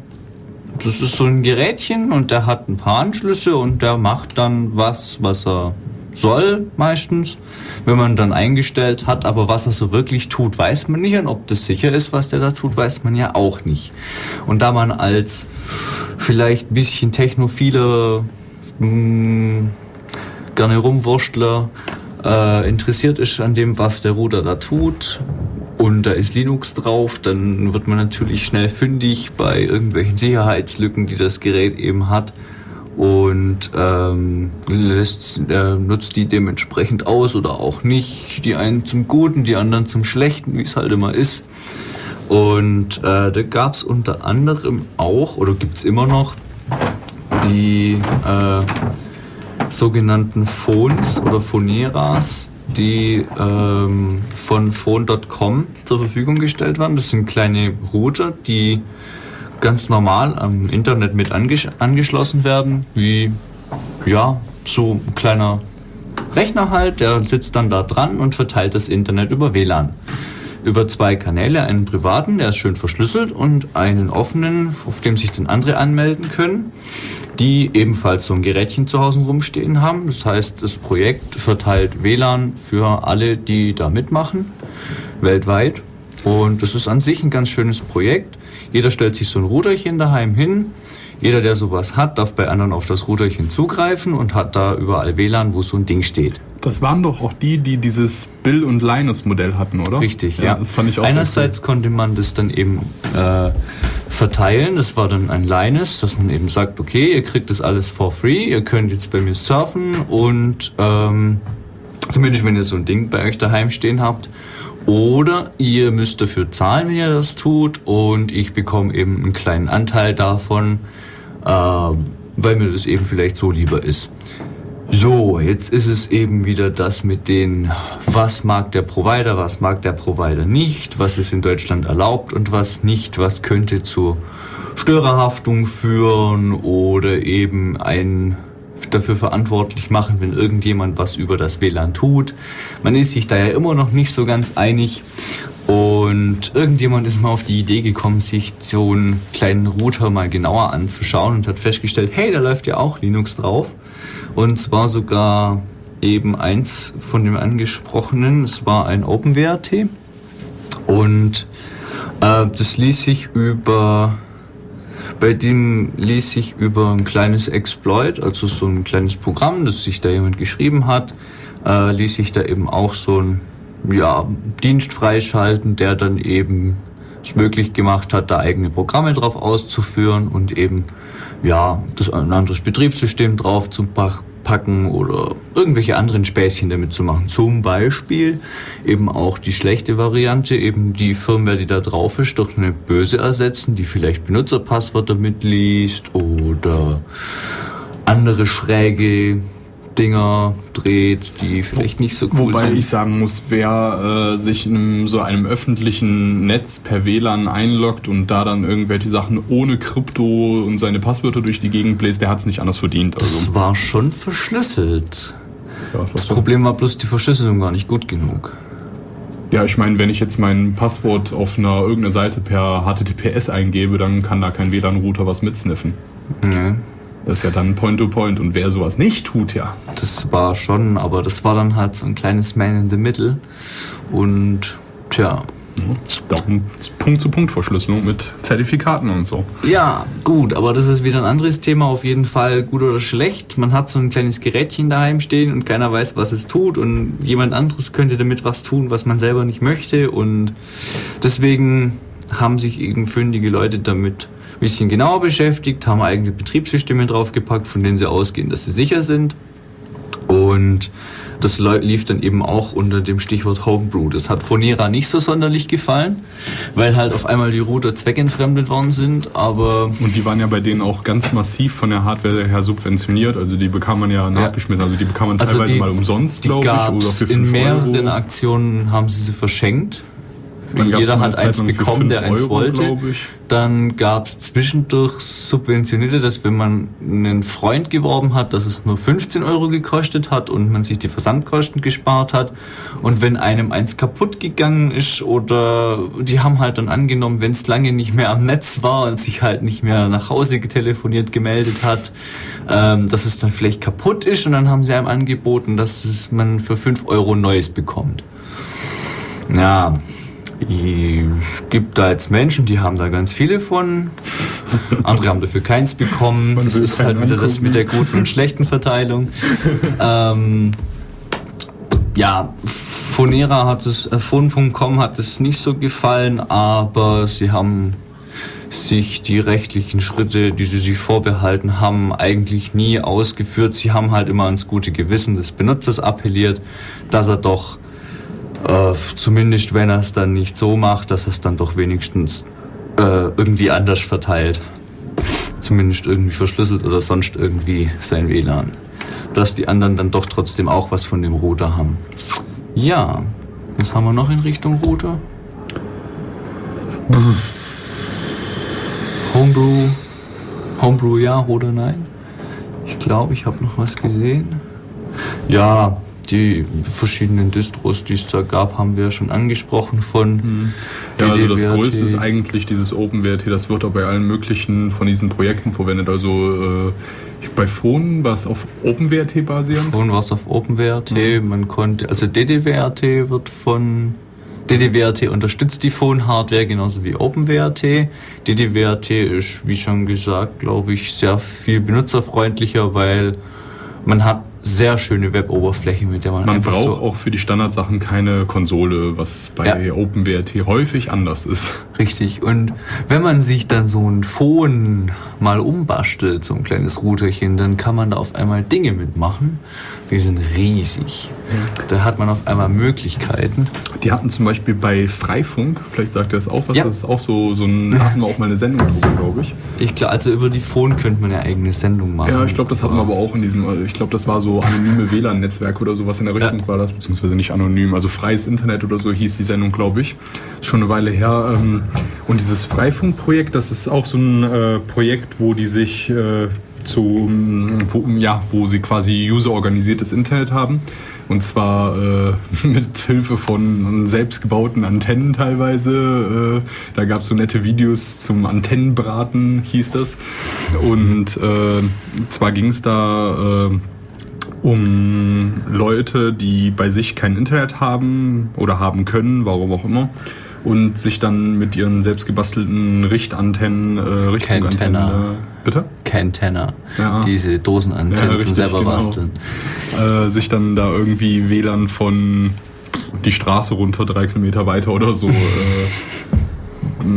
das ist so ein Gerätchen und der hat ein paar Anschlüsse und der macht dann was, was er soll meistens, wenn man dann eingestellt hat. Aber was er so wirklich tut, weiß man nicht. Und ob das sicher ist, was der da tut, weiß man ja auch nicht. Und da man als vielleicht ein bisschen technophiler, mh, hm, gerne Rumwurstler äh, interessiert ist an dem, was der Router da tut, und da ist Linux drauf, dann wird man natürlich schnell fündig bei irgendwelchen Sicherheitslücken, die das Gerät eben hat und ähm, lässt, äh, nutzt die dementsprechend aus oder auch nicht. Die einen zum Guten, die anderen zum Schlechten, wie es halt immer ist. Und äh, da gab es unter anderem auch, oder gibt es immer noch, die äh, sogenannten Phones oder Phoneras, die ähm, von phone.com zur Verfügung gestellt werden. Das sind kleine Router, die ganz normal am Internet mit anges angeschlossen werden, wie ja, so ein kleiner Rechner halt, der sitzt dann da dran und verteilt das Internet über WLAN. Über zwei Kanäle, einen privaten, der ist schön verschlüsselt, und einen offenen, auf dem sich dann andere anmelden können die ebenfalls so ein Gerätchen zu Hause rumstehen haben. Das heißt, das Projekt verteilt WLAN für alle, die da mitmachen, weltweit. Und das ist an sich ein ganz schönes Projekt. Jeder stellt sich so ein Ruderchen daheim hin. Jeder, der sowas hat, darf bei anderen auf das Routerchen zugreifen und hat da überall WLAN, wo so ein Ding steht. Das waren doch auch die, die dieses Bill und Linus Modell hatten, oder? Richtig, ja. ja. Das fand ich auch Einerseits cool. konnte man das dann eben äh, verteilen. Das war dann ein Linus, dass man eben sagt, okay, ihr kriegt das alles for free, ihr könnt jetzt bei mir surfen und ähm, zumindest wenn ihr so ein Ding bei euch daheim stehen habt. Oder ihr müsst dafür zahlen, wenn ihr das tut und ich bekomme eben einen kleinen Anteil davon, äh, weil mir das eben vielleicht so lieber ist. So, jetzt ist es eben wieder das mit den, was mag der Provider, was mag der Provider nicht, was ist in Deutschland erlaubt und was nicht, was könnte zur Störerhaftung führen oder eben ein dafür verantwortlich machen, wenn irgendjemand was über das WLAN tut. Man ist sich da ja immer noch nicht so ganz einig und irgendjemand ist mal auf die Idee gekommen, sich so einen kleinen Router mal genauer anzuschauen und hat festgestellt, hey, da läuft ja auch Linux drauf. Und zwar sogar eben eins von dem angesprochenen. Es war ein OpenWrt. Und äh, das ließ sich über bei dem ließ sich über ein kleines Exploit, also so ein kleines Programm, das sich da jemand geschrieben hat, äh, ließ sich da eben auch so ein ja, Dienst freischalten, der dann eben es möglich gemacht hat, da eigene Programme drauf auszuführen und eben ja, das ein anderes Betriebssystem drauf zu packen oder irgendwelche anderen Späßchen damit zu machen. Zum Beispiel eben auch die schlechte Variante, eben die Firmware, die da drauf ist, durch eine böse ersetzen, die vielleicht Benutzerpasswörter mitliest oder andere schräge Dinger dreht, die vielleicht nicht so cool Wobei sind. Wobei ich sagen muss, wer äh, sich in so einem öffentlichen Netz per WLAN einloggt und da dann irgendwelche Sachen ohne Krypto und seine Passwörter durch die Gegend bläst, der hat es nicht anders verdient. Also. Das war schon verschlüsselt. Ja, das, Problem war bloß die Verschlüsselung gar nicht gut genug. Ja, ich meine, wenn ich jetzt mein Passwort auf einer irgendeiner Seite per HTTPS eingebe, dann kann da kein WLAN-Router was mitsniffen. Nee. Das ist ja dann Point-to-Point. -point. Und wer sowas nicht tut, ja. Das war schon, aber das war dann halt so ein kleines Man in the Middle. Und tja. Darum Punkt-zu-Punkt-Verschlüsselung mit Zertifikaten und so. Ja, gut, aber das ist wieder ein anderes Thema, auf jeden Fall gut oder schlecht. Man hat so ein kleines Gerätchen daheim stehen und keiner weiß, was es tut und jemand anderes könnte damit was tun, was man selber nicht möchte und deswegen haben sich eben fündige Leute damit ein bisschen genauer beschäftigt, haben eigene Betriebssysteme draufgepackt, von denen sie ausgehen, dass sie sicher sind. Und das lief dann eben auch unter dem Stichwort Homebrew. Das hat Fonera nicht so sonderlich gefallen, weil halt auf einmal die Router zweckentfremdet worden sind, aber... Und die waren ja bei denen auch ganz massiv von der Hardware her subventioniert, also die bekam man ja nachgeschmissen, also die bekam man also teilweise die, mal umsonst, glaube ich, oder für In mehreren Euro. Aktionen haben sie sie verschenkt jeder hat eins bekommen, der eins Euro, wollte. Dann gab es zwischendurch subventionierte, dass wenn man einen Freund geworben hat, dass es nur 15 Euro gekostet hat und man sich die Versandkosten gespart hat. Und wenn einem eins kaputt gegangen ist oder die haben halt dann angenommen, wenn es lange nicht mehr am Netz war und sich halt nicht mehr nach Hause getelefoniert gemeldet hat, ähm, dass es dann vielleicht kaputt ist und dann haben sie einem angeboten, dass es man für 5 Euro Neues bekommt. Ja, es gibt da jetzt Menschen, die haben da ganz viele von. Andere haben dafür keins bekommen. Man das ist halt wieder das mit der guten und schlechten Verteilung. ähm, ja, Fonera hat es, äh, Phone.com hat es nicht so gefallen, aber sie haben sich die rechtlichen Schritte, die sie sich vorbehalten haben, eigentlich nie ausgeführt. Sie haben halt immer ans gute Gewissen des Benutzers appelliert, dass er doch äh, zumindest wenn er es dann nicht so macht, dass er es dann doch wenigstens äh, irgendwie anders verteilt. Zumindest irgendwie verschlüsselt oder sonst irgendwie sein WLAN. Dass die anderen dann doch trotzdem auch was von dem Router haben. Ja, was haben wir noch in Richtung Router? Homebrew. Homebrew ja oder nein? Ich glaube, ich habe noch was gesehen. Ja, die verschiedenen Distros, die es da gab, haben wir schon angesprochen von. Hm. Ja, also das Größte ist eigentlich dieses OpenWrt. Das wird auch bei allen möglichen von diesen Projekten verwendet. Also äh, bei Phone war es auf OpenWrt basierend. Phone war es auf OpenWrt. Mhm. Man konnte, also DDWRT wird von DDWRT unterstützt die Phone-Hardware genauso wie OpenWRT. DDWRT ist, wie schon gesagt, glaube ich, sehr viel benutzerfreundlicher, weil man hat sehr schöne Web-Oberfläche, mit der man, Man braucht so auch für die Standardsachen keine Konsole, was bei Ja. OpenWRT häufig anders ist. Richtig. Und wenn man sich dann so ein Phone mal umbastelt, so ein kleines Routerchen, dann kann man da auf einmal Dinge mitmachen. Die sind riesig. Da hat man auf einmal Möglichkeiten. Die hatten zum Beispiel bei Freifunk, vielleicht sagt ihr das auch was, Ja. das ist auch so, so ein, da hatten wir auch mal eine Sendung drüber, glaube ich. Ich glaube, also über die Phone könnte man ja eigene Sendung machen. Ja, ich glaube, das hatten wir aber auch in diesem, ich glaube, das war so anonyme WLAN-Netzwerk oder sowas in der Richtung war das, beziehungsweise nicht anonym, also freies Internet oder so hieß die Sendung, glaube ich. Schon eine Weile her. ähm, Und dieses Freifunk-Projekt, das ist auch so ein äh, Projekt, wo die sich äh, zu, wo, ja, wo sie quasi user-organisiertes Internet haben. Und zwar äh, mit Hilfe von selbstgebauten Antennen teilweise. Äh, da gab es so nette Videos zum Antennenbraten, hieß das. Und äh, zwar ging es da äh, um Leute, die bei sich kein Internet haben oder haben können, warum auch immer. Und sich dann mit ihren selbstgebastelten Richtantennen, äh, Richtfunkantennen, Cantenna. äh, bitte? Cantenna. Ja. Diese Dosenantennen Ja, zum selber genau. basteln. äh, sich dann da irgendwie WLAN von die Straße runter, drei Kilometer weiter oder so, äh,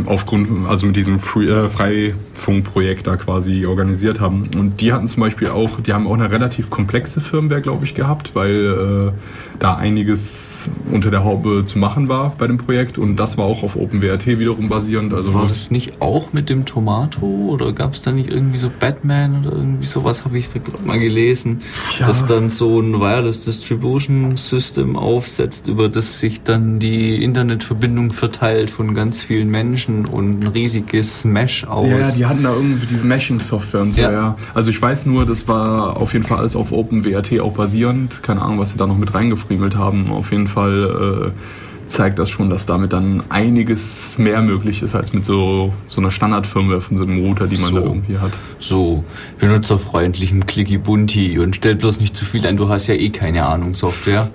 aufgrund, also mit diesem Free, äh, Freifunkprojekt da quasi organisiert haben. Und die hatten zum Beispiel auch, die haben auch eine relativ komplexe Firmware, glaube ich, gehabt, weil äh, da einiges unter der Haube zu machen war bei dem Projekt und das war auch auf OpenWRT wiederum basierend. Also War das nicht auch mit dem Tomato oder gab es da nicht irgendwie so Batman oder irgendwie sowas habe ich da glaub mal gelesen, Ja. dass dann so ein Wireless Distribution System aufsetzt, über das sich dann die Internetverbindung verteilt von ganz vielen Menschen und ein riesiges Mesh aus. Ja, die hatten da irgendwie diese Meshing-Software und so, Ja. ja. Also ich weiß nur, das war auf jeden Fall alles auf OpenWRT auch basierend. Keine Ahnung, was sie da noch mit reingefriemelt haben. Auf jeden Fall äh, zeigt das schon, dass damit dann einiges mehr möglich ist als mit so, so einer Standardfirmware von so einem Router, die man So. da irgendwie hat. so benutzerfreundlichem Clicky Bunti und stell bloß nicht zu viel ein, du hast ja eh keine Ahnung Software.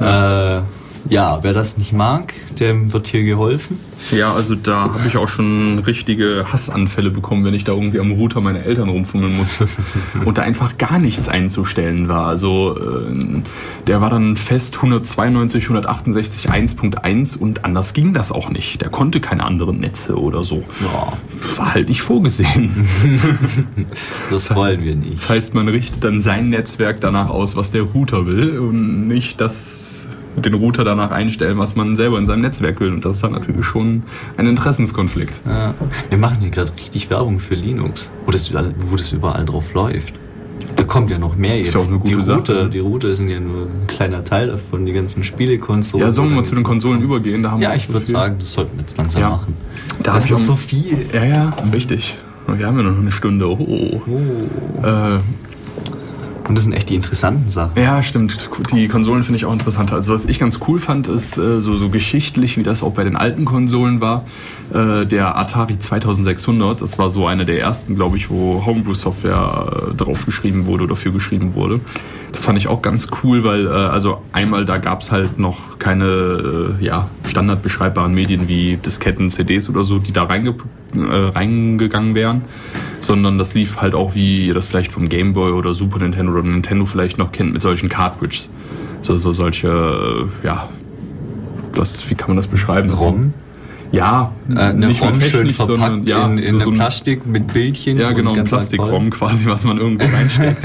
Ja, äh, ja wer das nicht mag, dem wird hier geholfen. Ja, also da habe ich auch schon richtige Hassanfälle bekommen, wenn ich da irgendwie am Router meine Eltern rumfummeln musste und da einfach gar nichts einzustellen war. Also äh, der war dann fest 192, 168, 1.1 und anders ging das auch nicht. Der konnte keine anderen Netze oder so. Ja, War halt nicht vorgesehen. das wollen wir nicht. Das heißt, man richtet dann sein Netzwerk danach aus, was der Router will und nicht das den Router danach einstellen, was man selber in seinem Netzwerk will. Und das ist dann natürlich schon ein Interessenskonflikt. Ja. Wir machen hier gerade richtig Werbung für Linux, wo das, überall- wo das überall drauf läuft. Da kommt ja noch mehr jetzt. ja eine gute die. Router, die Router sind ja nur ein kleiner Teil davon, die ganzen Spielekonsolen. Ja, sollen wir mal zu den Konsolen übergehen? Da haben wir Ja, auch ich so würde sagen, das sollten wir jetzt langsam Ja. machen. Da das ist auch- so viel. Ja, ja, richtig. Wir haben ja noch eine Stunde. Oh. Oh. Äh, Und das sind echt die interessanten Sachen. ja, stimmt. Die Konsolen finde ich auch interessanter. Also was ich ganz cool fand, ist äh, so, so geschichtlich, wie das auch bei den alten Konsolen war, äh, der Atari 2600. Das war so eine der ersten, glaube ich, wo Homebrew-Software äh, draufgeschrieben wurde oder für geschrieben wurde. Das fand ich auch ganz cool, weil äh, also einmal da gab es halt noch keine äh, ja, standardbeschreibbaren Medien wie Disketten, CDs oder so, die da reinge äh, reingegangen wären, sondern das lief halt auch, wie ihr das vielleicht vom Game Boy oder Super Nintendo oder Nintendo vielleicht noch kennt, mit solchen Cartridges. So, so solche, äh, ja, was, wie kann man das beschreiben? ROM? Ja, Äh, eine nicht ROM schön technisch, sondern verpackt ja, in, in so, so Plastik mit Bildchen. ja, genau, ein Plastikrom quasi, was man irgendwo reinsteckt.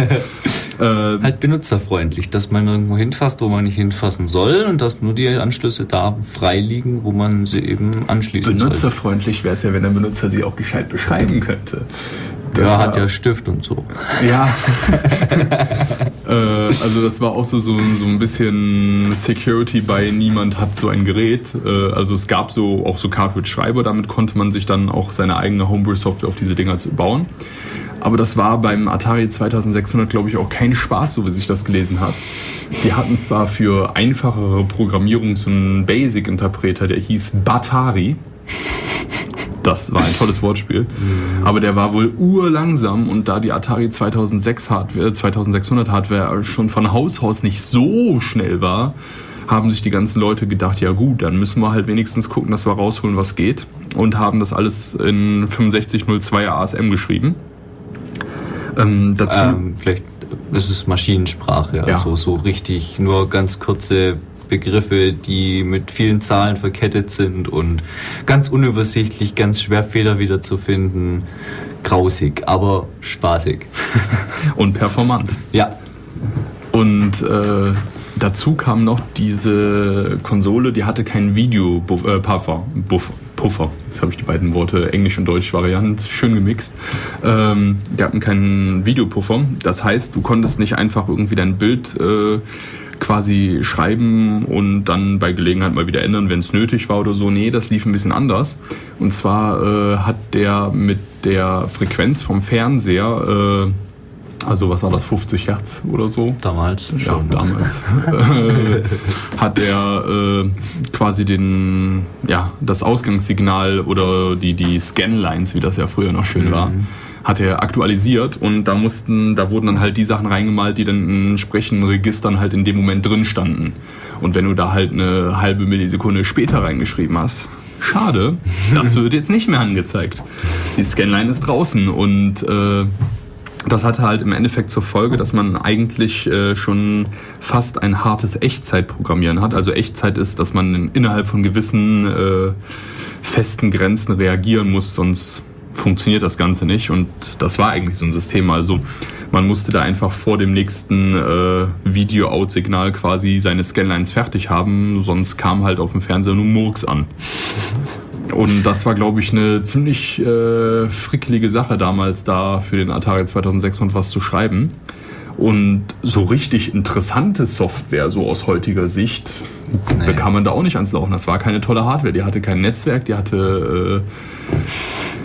äh, Halt benutzerfreundlich, dass man irgendwo hinfasst, wo man nicht hinfassen soll und dass nur die Anschlüsse da frei liegen, wo man sie eben anschließen soll. benutzerfreundlich wäre es ja, wenn der Benutzer sie auch gescheit beschreiben könnte. Das Ja, hat ja Stift und so. Ja. äh, also das war auch so, so, so ein bisschen Security bei niemand hat so ein Gerät. Äh, also es gab so auch so Cartridge-Schreiber, damit konnte man sich dann auch seine eigene Homebrew-Software auf diese Dinger zu bauen. Aber das war beim Atari 2600, glaube ich, auch kein Spaß, so wie sich das gelesen hat. Die hatten zwar für einfachere Programmierung so einen Basic-Interpreter, der hieß Batari. Das war ein tolles Wortspiel. Aber der war wohl urlangsam und da die Atari 2006 Hardware, 2600 Hardware schon von Haus aus nicht so schnell war, haben sich die ganzen Leute gedacht, ja gut, dann müssen wir halt wenigstens gucken, dass wir rausholen, was geht. Und haben das alles in 6502 ASM geschrieben. Ähm, dazu ähm, vielleicht ist es Maschinensprache, ja. also so richtig nur ganz kurze Begriffe, die mit vielen Zahlen verkettet sind und ganz unübersichtlich, ganz schwer Fehler wiederzufinden. Grausig, aber spaßig. und performant. Ja. Und äh, dazu kam noch diese Konsole, die hatte keinen Video-Puffer. Äh. Puffer. Jetzt habe ich die beiden Worte Englisch und Deutsch Variant schön gemixt. Ähm, die hatten keinen Videopuffer. Das heißt, du konntest nicht einfach irgendwie dein Bild äh, quasi schreiben und dann bei Gelegenheit mal wieder ändern, wenn es nötig war oder so. Nee, das lief ein bisschen anders. Und zwar äh, hat der mit der Frequenz vom Fernseher, äh, also was war das, 50 Hertz oder so? Damals schon. Ja, damals. hat er äh, quasi den, ja, das Ausgangssignal oder die, die Scanlines, wie das ja früher noch schön mhm. war hat er aktualisiert und da mussten, da wurden dann halt die Sachen reingemalt, die dann in entsprechenden Registern halt in dem Moment drin standen. Und wenn du da halt eine halbe Millisekunde später reingeschrieben hast, schade, das wird jetzt nicht mehr angezeigt. Die Scanline ist draußen und äh, das hatte halt im Endeffekt zur Folge, dass man eigentlich äh, schon fast ein hartes Echtzeitprogrammieren hat. Also Echtzeit ist, dass man innerhalb von gewissen äh, festen Grenzen reagieren muss, sonst funktioniert das Ganze nicht. Und das war eigentlich so ein System. Also man musste da einfach vor dem nächsten äh, Video-Out-Signal quasi seine Scanlines fertig haben, sonst kam halt auf dem Fernseher nur Murks an. Und das war, glaube ich, eine ziemlich äh, frickelige Sache damals da für den Atari 2600 was zu schreiben. Und so richtig interessante Software, so aus heutiger Sicht, nee. bekam man da auch nicht ans Laufen. Das war keine tolle Hardware. Die hatte kein Netzwerk, die hatte äh,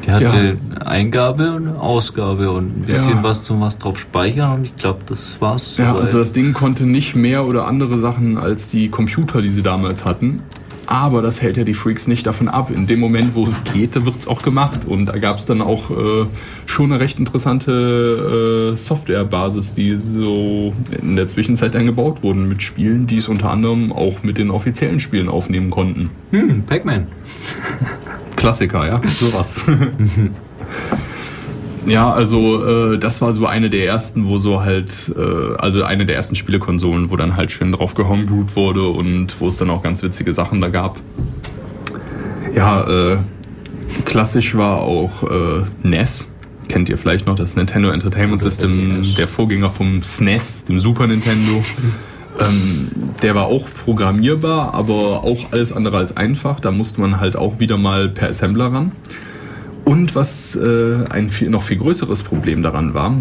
die hatte ja. Eingabe und Ausgabe und ein bisschen ja. was zum was drauf speichern und ich glaube, das war's. Ja, also das Ding konnte nicht mehr oder andere Sachen als die Computer, die sie damals hatten. Aber das hält ja die Freaks nicht davon ab. In dem Moment, wo es geht, da wird es auch gemacht. Und da gab es dann auch äh, schon eine recht interessante äh, Softwarebasis, die so in der Zwischenzeit dann gebaut wurden mit Spielen, die es unter anderem auch mit den offiziellen Spielen aufnehmen konnten. Hm, Pac-Man. Klassiker, ja, sowas. ja, also äh, das war so eine der ersten, wo so halt, äh, also eine der ersten Spielekonsolen, wo dann halt schön drauf gehomebrewt wurde und wo es dann auch ganz witzige Sachen da gab. Ja, äh, klassisch war auch äh, NES. Kennt ihr vielleicht noch das Nintendo Entertainment System, der Vorgänger vom SNES, e dem Super Nintendo. Ähm, der war auch programmierbar, aber auch alles andere als einfach. Da musste man halt auch wieder mal per Assembler ran. Und was äh, ein viel, noch viel größeres Problem daran war,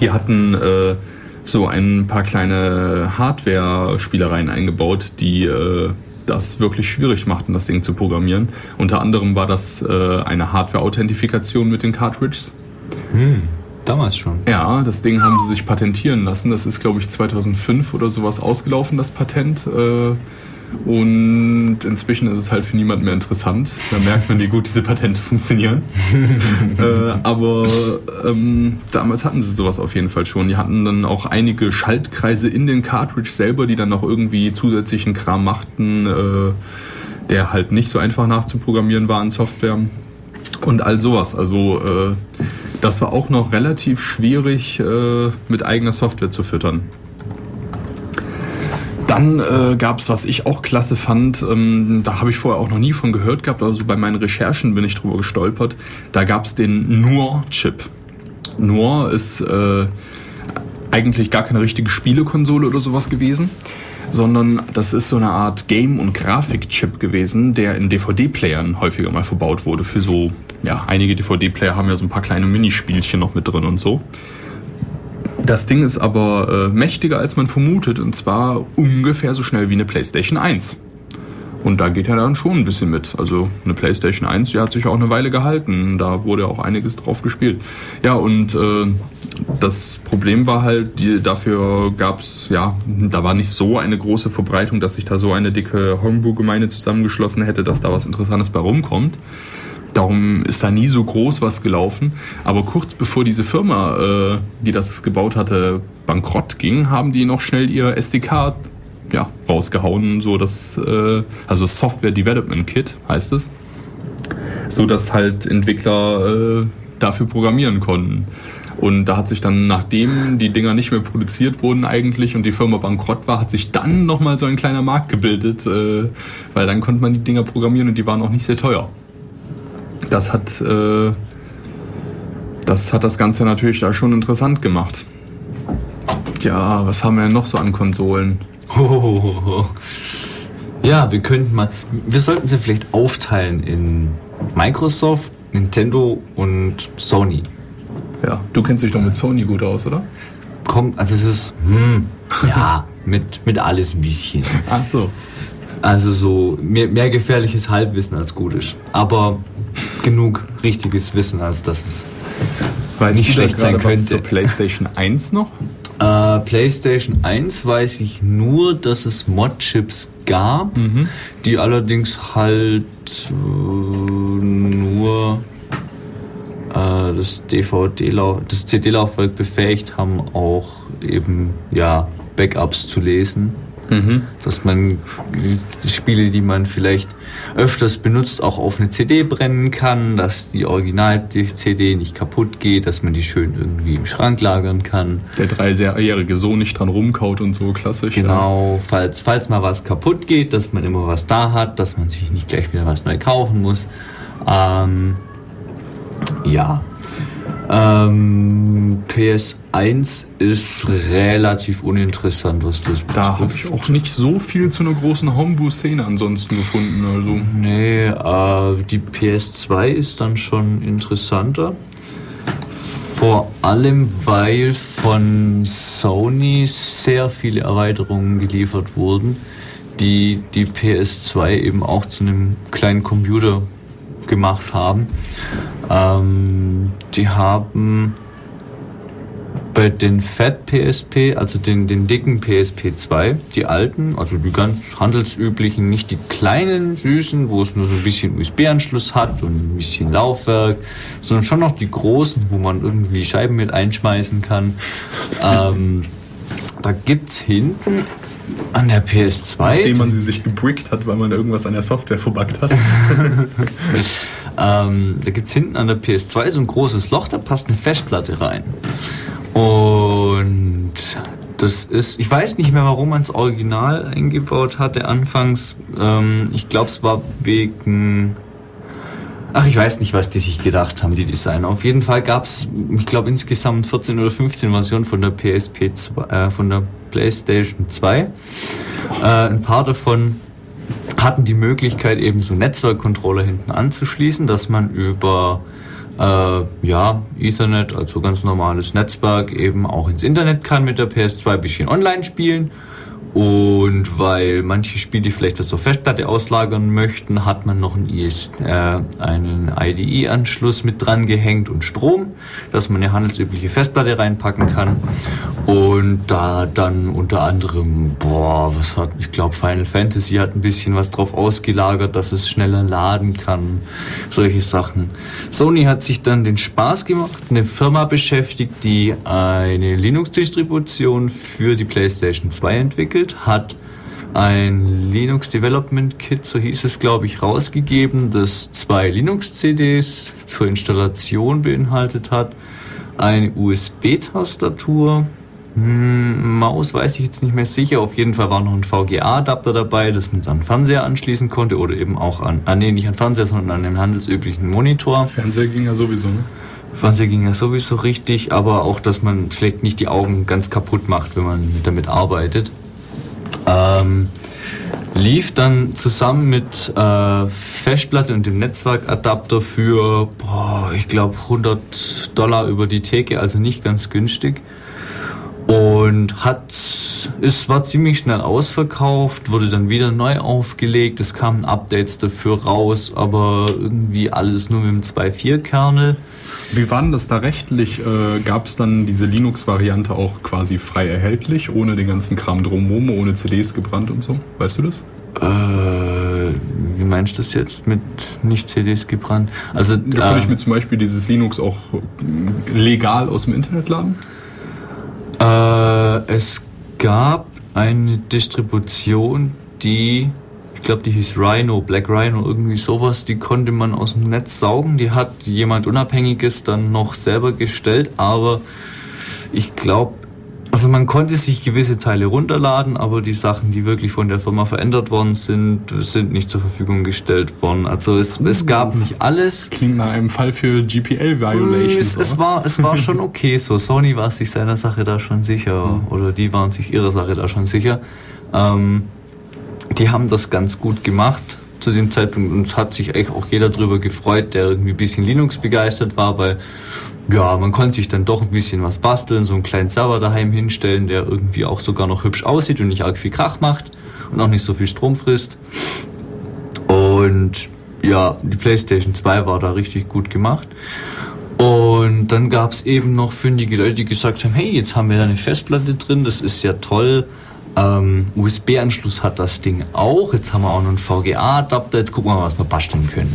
die hatten äh, so ein paar kleine Hardware-Spielereien eingebaut, die äh, das wirklich schwierig machten, das Ding zu programmieren. Unter anderem war das äh, eine Hardware-Authentifikation mit den Cartridges. Hm. Damals schon. Ja, das Ding haben sie sich patentieren lassen. Das ist, glaube ich, 2005 oder sowas ausgelaufen, das Patent. Und inzwischen ist es halt für niemanden mehr interessant. Da merkt man, wie gut diese Patente funktionieren. äh, aber ähm, damals hatten sie sowas auf jeden Fall schon. Die hatten dann auch einige Schaltkreise in den Cartridge selber, die dann noch irgendwie zusätzlichen Kram machten, äh, der halt nicht so einfach nachzuprogrammieren war in Software. Und all sowas. Also äh, das war auch noch relativ schwierig äh, mit eigener Software zu füttern. Dann äh, gab es, was ich auch klasse fand, ähm, da habe ich vorher auch noch nie von gehört gehabt, also bei meinen Recherchen bin ich drüber gestolpert. Da gab es den Noir-Chip. Noir ist äh, eigentlich gar keine richtige Spielekonsole oder sowas gewesen, sondern das ist so eine Art Game- und Grafikchip gewesen, der in DVD-Playern häufiger mal verbaut wurde für so ja, einige DVD-Player haben ja so ein paar kleine Minispielchen noch mit drin und so. Das Ding ist aber äh, mächtiger, als man vermutet, und zwar ungefähr so schnell wie eine PlayStation 1. Und da geht er dann schon ein bisschen mit. Also eine PlayStation 1, die hat sich auch eine Weile gehalten. Da wurde auch einiges drauf gespielt. Ja, und äh, das Problem war halt, die, dafür gab es, ja, da war nicht so eine große Verbreitung, dass sich da so eine dicke Homebrew-Gemeinde zusammengeschlossen hätte, dass da was Interessantes bei rumkommt. Darum ist da nie so groß was gelaufen. Aber kurz bevor diese Firma, äh, die das gebaut hatte, bankrott ging, haben die noch schnell ihr SDK ja, rausgehauen, so dass, äh, also Software Development Kit heißt es, so dass halt Entwickler äh, dafür programmieren konnten. Und da hat sich dann, nachdem die Dinger nicht mehr produziert wurden eigentlich und die Firma bankrott war, hat sich dann nochmal so ein kleiner Markt gebildet, weil dann konnte man die Dinger programmieren und die waren auch nicht sehr teuer. Das hat, äh, das hat das Ganze natürlich da schon interessant gemacht. Ja, was haben wir denn noch so an Konsolen? Oh, ja, wir könnten mal, wir sollten sie vielleicht aufteilen in Microsoft, Nintendo und Sony. Ja, du kennst dich doch mit Sony gut aus, oder? Komm, also es ist, hm, ja, mit, mit alles ein bisschen. Ach so. Also so mehr, mehr gefährliches Halbwissen als gutes. Aber genug richtiges Wissen, als dass es Weißt nicht schlecht sein gerade was könnte. zur PlayStation 1 noch? Äh, PlayStation 1 weiß ich nur, dass es Mod-Chips gab, Mhm. die allerdings halt äh, nur äh, das DVD, das CD-Laufwerk befähigt haben, auch eben ja Backups zu lesen. Mhm. Dass man die Spiele, die man vielleicht öfters benutzt, auch auf eine CD brennen kann, dass die Original-CD nicht kaputt geht, dass man die schön irgendwie im Schrank lagern kann. Der dreijährige Sohn nicht dran rumkaut und so, klassisch. Genau, falls, falls mal was kaputt geht, dass man immer was da hat, dass man sich nicht gleich wieder was neu kaufen muss. Ähm, ja. Ähm, PS1 ist relativ uninteressant, was das betrifft. Da habe ich auch nicht so viel zu einer großen Homebrew-Szene ansonsten gefunden. Also. Nee, äh, die PS2 ist dann schon interessanter. Vor allem, weil von Sony sehr viele Erweiterungen geliefert wurden, die die PS2 eben auch zu einem kleinen Computer gemacht haben. Ähm, die haben bei den Fat PSP, also den, den dicken PSP 2, die alten, also die ganz handelsüblichen, nicht die kleinen, süßen, wo es nur so ein bisschen USB-Anschluss hat und ein bisschen Laufwerk, sondern schon noch die großen, wo man irgendwie Scheiben mit einschmeißen kann. ähm, da gibt's hinten an der PS2. Nachdem man sie sich gebrickt hat, weil man irgendwas an der Software verbuggt hat. Ähm, da gibt es hinten an der PS2 so ein großes Loch, da passt eine Festplatte rein. Und das ist, ich weiß nicht mehr, warum man es original eingebaut hatte anfangs. Ähm, ich glaube, es war wegen. Ach, ich weiß nicht, was die sich gedacht haben, die Designer. Auf jeden Fall gab es, ich glaube, insgesamt 14 oder 15 Versionen von der PSP 2, äh, von der PlayStation 2. Äh, ein paar davon hatten die Möglichkeit, eben so Netzwerkcontroller hinten anzuschließen, dass man über äh, ja, Ethernet, also ganz normales Netzwerk, eben auch ins Internet kann mit der PS2 ein bisschen online spielen. Und weil manche Spiele vielleicht was auf Festplatte auslagern möchten, hat man noch einen, äh, einen IDE-Anschluss mit dran gehängt und Strom, dass man eine handelsübliche Festplatte reinpacken kann. Und da dann unter anderem, boah, was hat, ich glaube Final Fantasy hat ein bisschen was drauf ausgelagert, dass es schneller laden kann, solche Sachen. Sony hat sich dann den Spaß gemacht, eine Firma beschäftigt, die eine Linux-Distribution für die PlayStation 2 entwickelt, hat ein Linux Development Kit, so hieß es, glaube ich, rausgegeben, das zwei Linux-CDs zur Installation beinhaltet hat, eine USB-Tastatur, hm, Maus weiß ich jetzt nicht mehr sicher. Auf jeden Fall war noch ein VGA-Adapter dabei, dass man es an den Fernseher anschließen konnte oder eben auch an, ah, nee, nicht an Fernseher, sondern an den handelsüblichen Monitor. Fernseher ging ja sowieso, ne? Fernseher ging ja sowieso richtig, aber auch, dass man vielleicht nicht die Augen ganz kaputt macht, wenn man damit arbeitet. Ähm, lief dann zusammen mit äh, Festplatte und dem Netzwerkadapter für, boah, ich glaube 100 Dollar über die Theke, also nicht ganz günstig. Und hat, es war ziemlich schnell ausverkauft, wurde dann wieder neu aufgelegt, es kamen Updates dafür raus, aber irgendwie alles nur mit dem 2.4-Kernel. Wie war denn das da rechtlich? Äh, Gab es dann diese Linux-Variante auch quasi frei erhältlich, ohne den ganzen Kram drumherum, ohne CDs gebrannt und so? Weißt du das? Äh, wie meinst du das jetzt mit nicht CDs gebrannt? Also Da könnte ich ähm, mir zum Beispiel dieses Linux auch äh, legal aus dem Internet laden? äh, es gab eine Distribution, die, glaube, die hieß Rhino, Black Rhino, irgendwie sowas, die konnte man aus dem Netz saugen. Die hat jemand Unabhängiges dann noch selber gestellt, aber ich glaube, also man konnte sich gewisse Teile runterladen, aber die Sachen, die wirklich von der Firma verändert worden sind, sind nicht zur Verfügung gestellt worden. Also es, es uh. gab nicht alles. Klingt nach einem Fall für GPL-Violations. Es, es, war, es war schon okay so. Sony war sich seiner Sache da schon sicher. Mhm. Oder die waren sich ihrer Sache da schon sicher. Ähm, die haben das ganz gut gemacht zu dem Zeitpunkt und es hat sich eigentlich auch jeder darüber gefreut, der irgendwie ein bisschen Linux begeistert war, weil ja, man konnte sich dann doch ein bisschen was basteln, so einen kleinen Server daheim hinstellen, der irgendwie auch sogar noch hübsch aussieht und nicht arg viel Krach macht und auch nicht so viel Strom frisst. Und ja, die PlayStation 2 war da richtig gut gemacht. Und dann gab es eben noch fündige Leute, die gesagt haben, hey, jetzt haben wir da eine Festplatte drin, das ist ja toll. Ähm, USB-Anschluss hat das Ding auch. Jetzt haben wir auch noch einen VGA-Adapter. Jetzt gucken wir mal, was wir basteln können.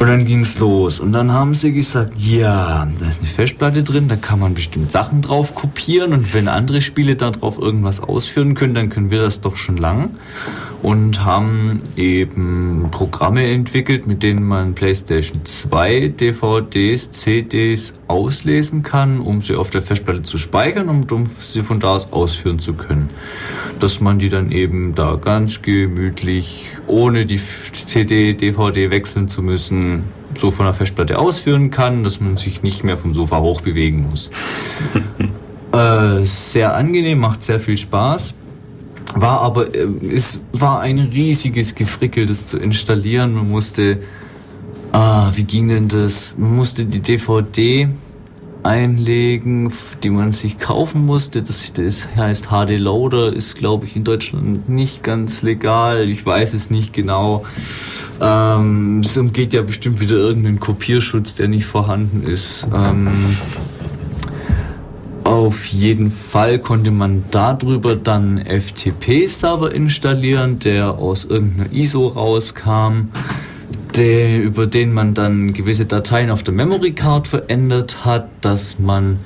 Und dann ging's los. Und dann haben sie gesagt, ja, da ist eine Festplatte drin, da kann man bestimmt Sachen drauf kopieren und wenn andere Spiele da drauf irgendwas ausführen können, dann können wir das doch schon lang. Und haben eben Programme entwickelt, mit denen man PlayStation 2 DVDs, CDs auslesen kann, um sie auf der Festplatte zu speichern und um sie von da aus ausführen zu können dass man die dann eben da ganz gemütlich, ohne die CD, DVD wechseln zu müssen, so von der Festplatte ausführen kann, dass man sich nicht mehr vom Sofa hochbewegen muss. äh, sehr angenehm, macht sehr viel Spaß. War aber, äh, es war ein riesiges Gefrickel, das zu installieren. Man musste, ah, wie ging denn das? Man musste die DVD einlegen, die man sich kaufen musste. Das, das heißt HD Loader, ist glaube ich in Deutschland nicht ganz legal. Ich weiß es nicht genau. Ähm, es umgeht ja bestimmt wieder irgendeinen Kopierschutz, der nicht vorhanden ist. Ähm, auf jeden Fall konnte man darüber dann FTP-Server installieren, der aus irgendeiner ISO rauskam der, über den man dann gewisse Dateien auf der Memory Card verändert hat, dass man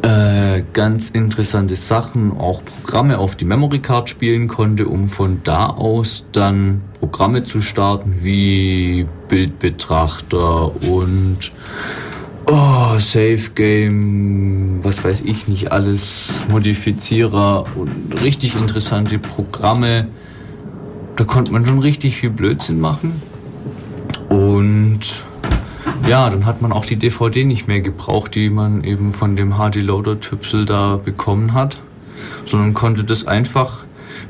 äh, ganz interessante Sachen, auch Programme auf die Memory Card spielen konnte, um von da aus dann Programme zu starten wie Bildbetrachter und oh, Save Game, was weiß ich nicht, alles Modifizierer und richtig interessante Programme. Da konnte man schon richtig viel Blödsinn machen. Und ja, dann hat man auch die DVD nicht mehr gebraucht, die man eben von dem HD-Loader-Tüpsel da bekommen hat, sondern konnte das einfach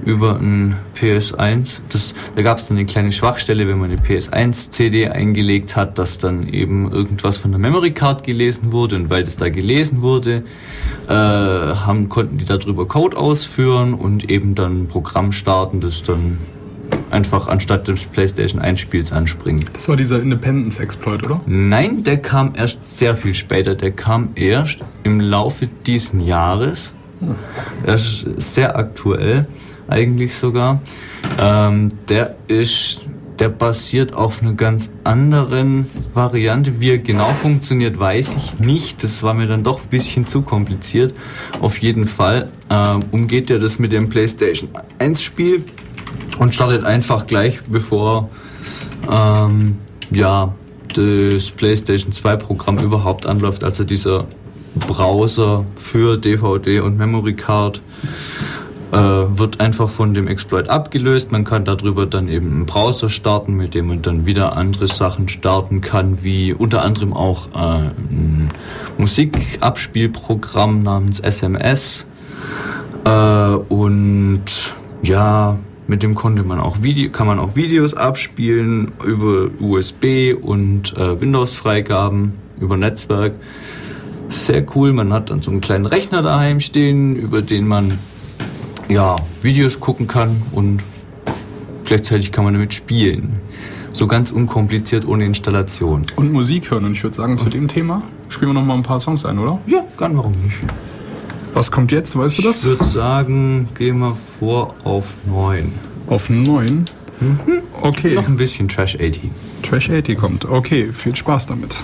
über ein PS1, das, da gab es dann eine kleine Schwachstelle, wenn man eine PS1-CD eingelegt hat, dass dann eben irgendwas von der Memory Card gelesen wurde und weil das da gelesen wurde, äh, haben, konnten die darüber Code ausführen und eben dann ein Programm starten, das dann einfach anstatt des PlayStation 1 Spiels anspringen. Das war dieser Independence Exploit, oder? Nein, der kam erst sehr viel später. Der kam erst im Laufe diesen Jahres. Hm. Er ist sehr aktuell, eigentlich sogar. Ähm, der ist der basiert auf einer ganz anderen Variante. Wie er genau funktioniert, weiß ich nicht. Das war mir dann doch ein bisschen zu kompliziert. Auf jeden Fall äh, umgeht er das mit dem PlayStation 1 Spiel und startet einfach gleich bevor ähm, ja, das PlayStation 2 Programm überhaupt anläuft, also dieser Browser für DVD und Memory Card äh, wird einfach von dem Exploit abgelöst. Man kann darüber dann eben einen Browser starten, mit dem man dann wieder andere Sachen starten kann, wie unter anderem auch äh, ein Musikabspielprogramm namens SMS äh, und ja, mit dem konnte man auch Video, kann man auch Videos abspielen über USB und äh, Windows-Freigaben über Netzwerk. Sehr cool. Man hat dann so einen kleinen Rechner daheim stehen, über den man ja Videos gucken kann und gleichzeitig kann man damit spielen. So ganz unkompliziert ohne Installation. Und Musik hören. Und ich würde sagen, zu dem Thema spielen wir noch mal ein paar Songs ein, oder? Ja, gern, warum nicht? Was kommt jetzt, weißt du das? Ich würde sagen, gehen wir vor auf 9. Auf 9? Mhm. Okay. Noch ein bisschen Trash 80. Trash 80 kommt. Okay, viel Spaß damit.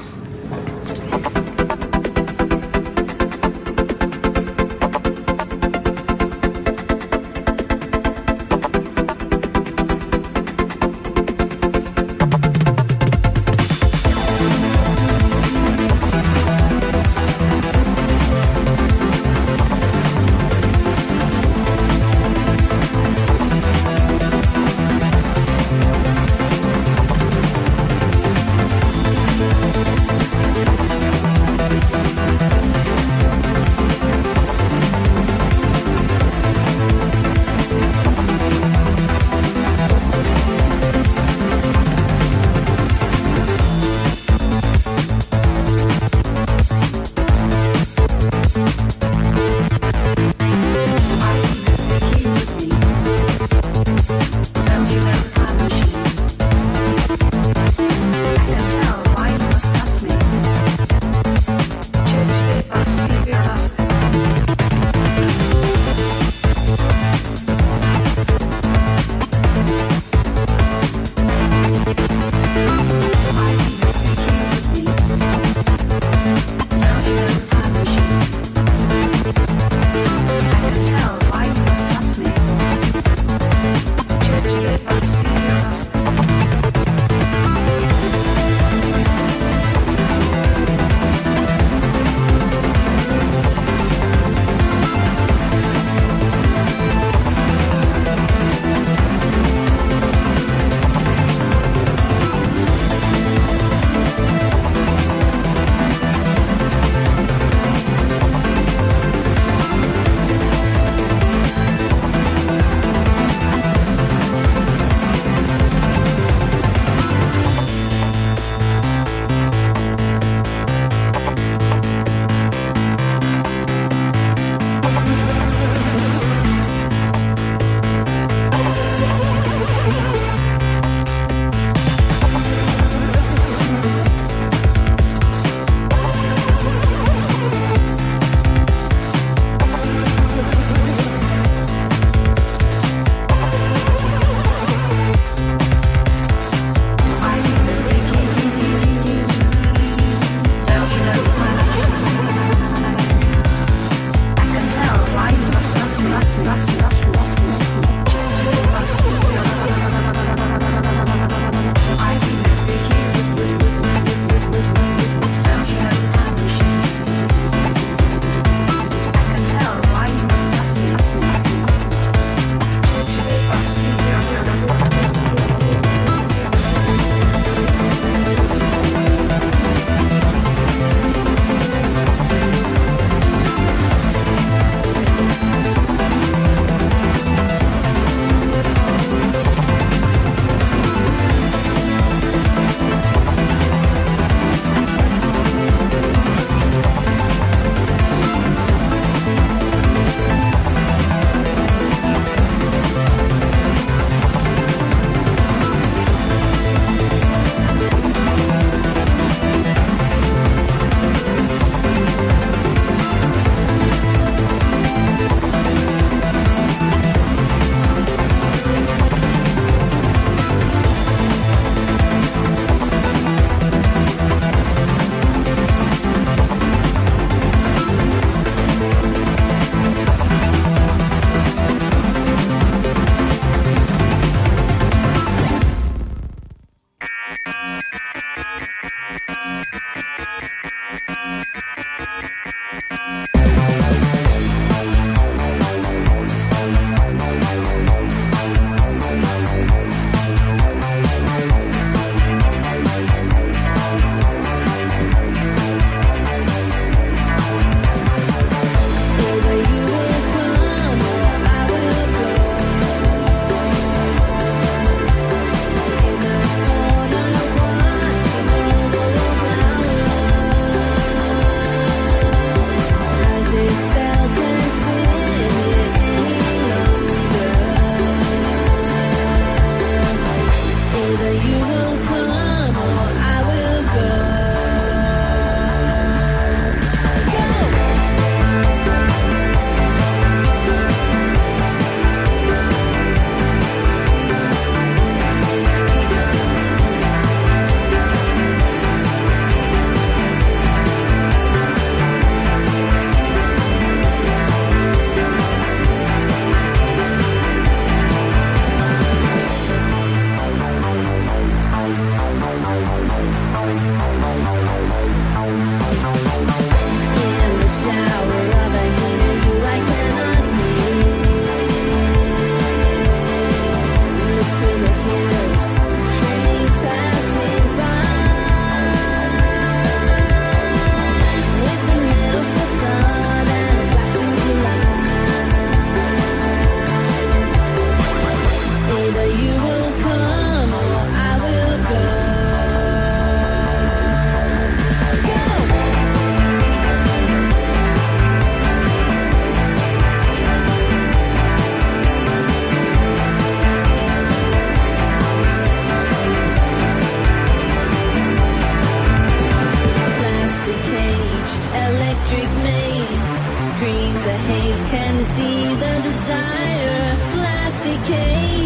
Can you see the desire? Plastic cake.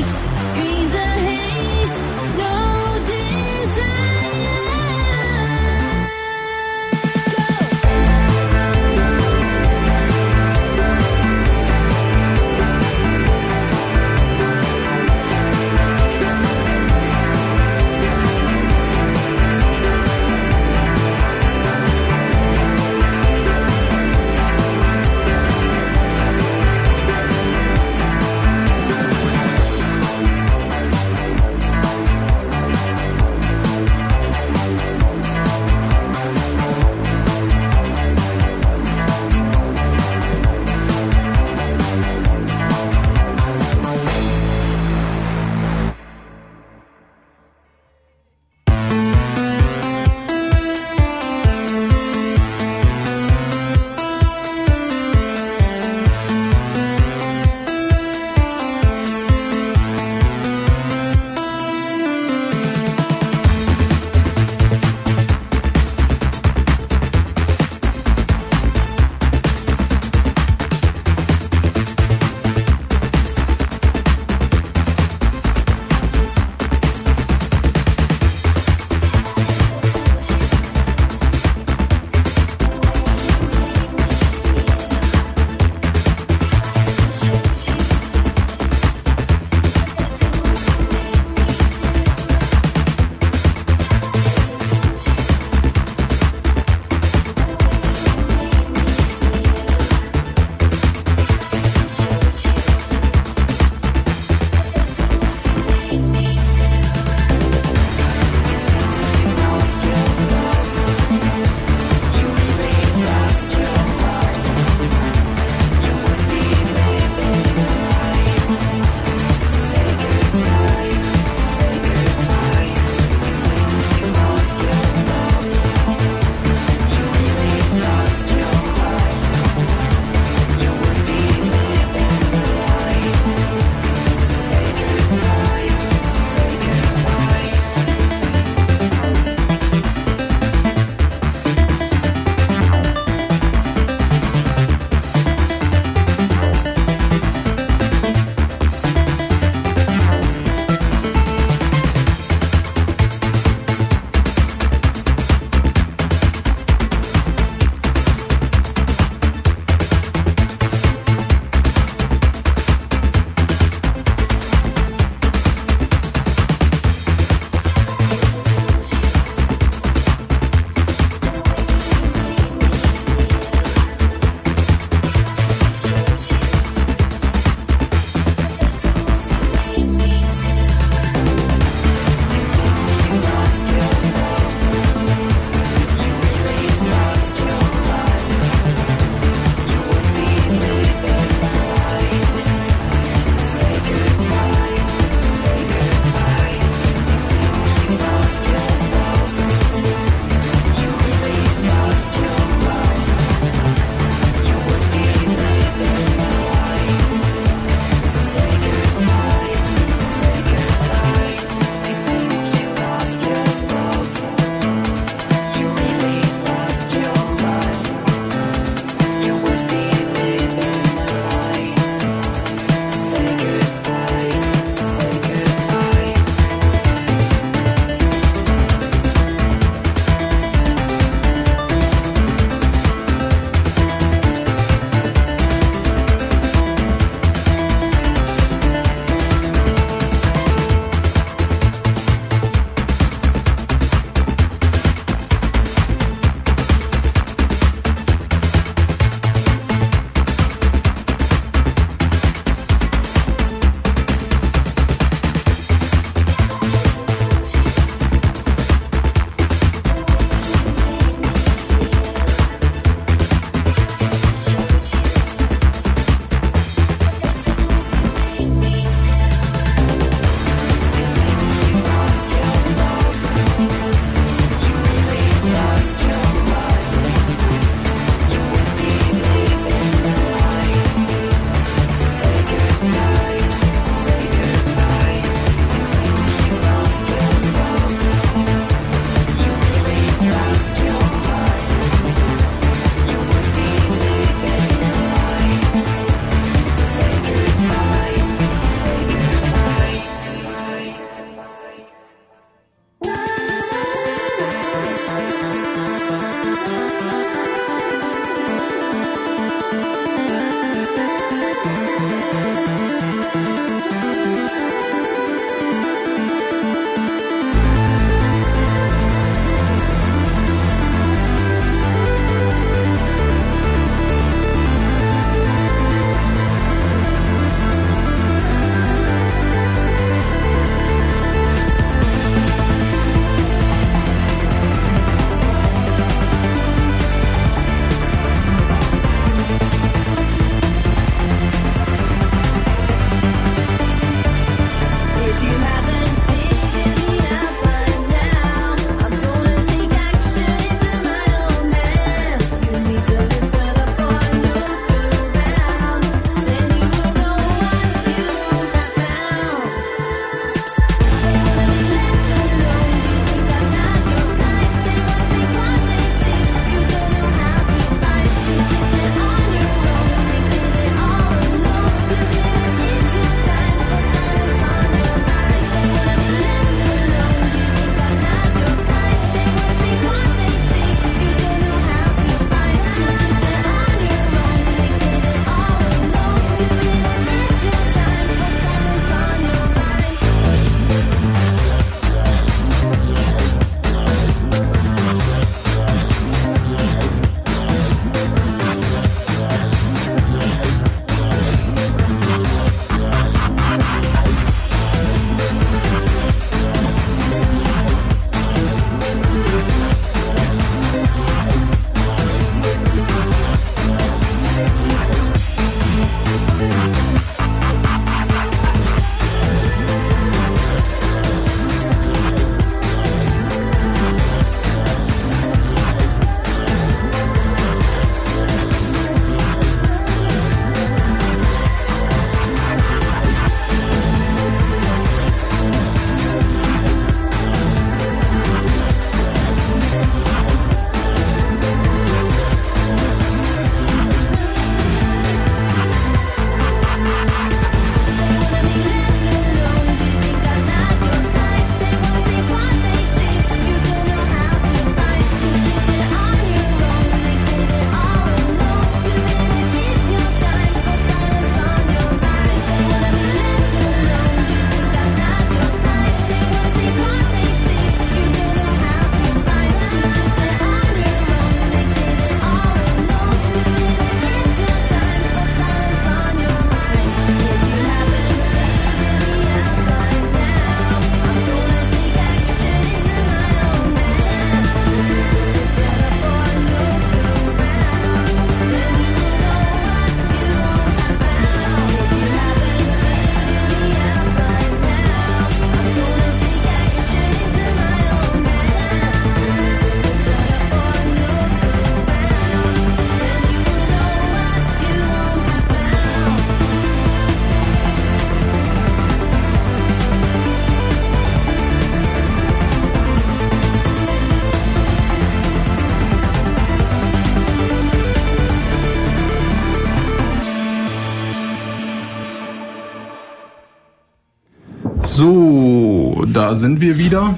Sind wir wieder.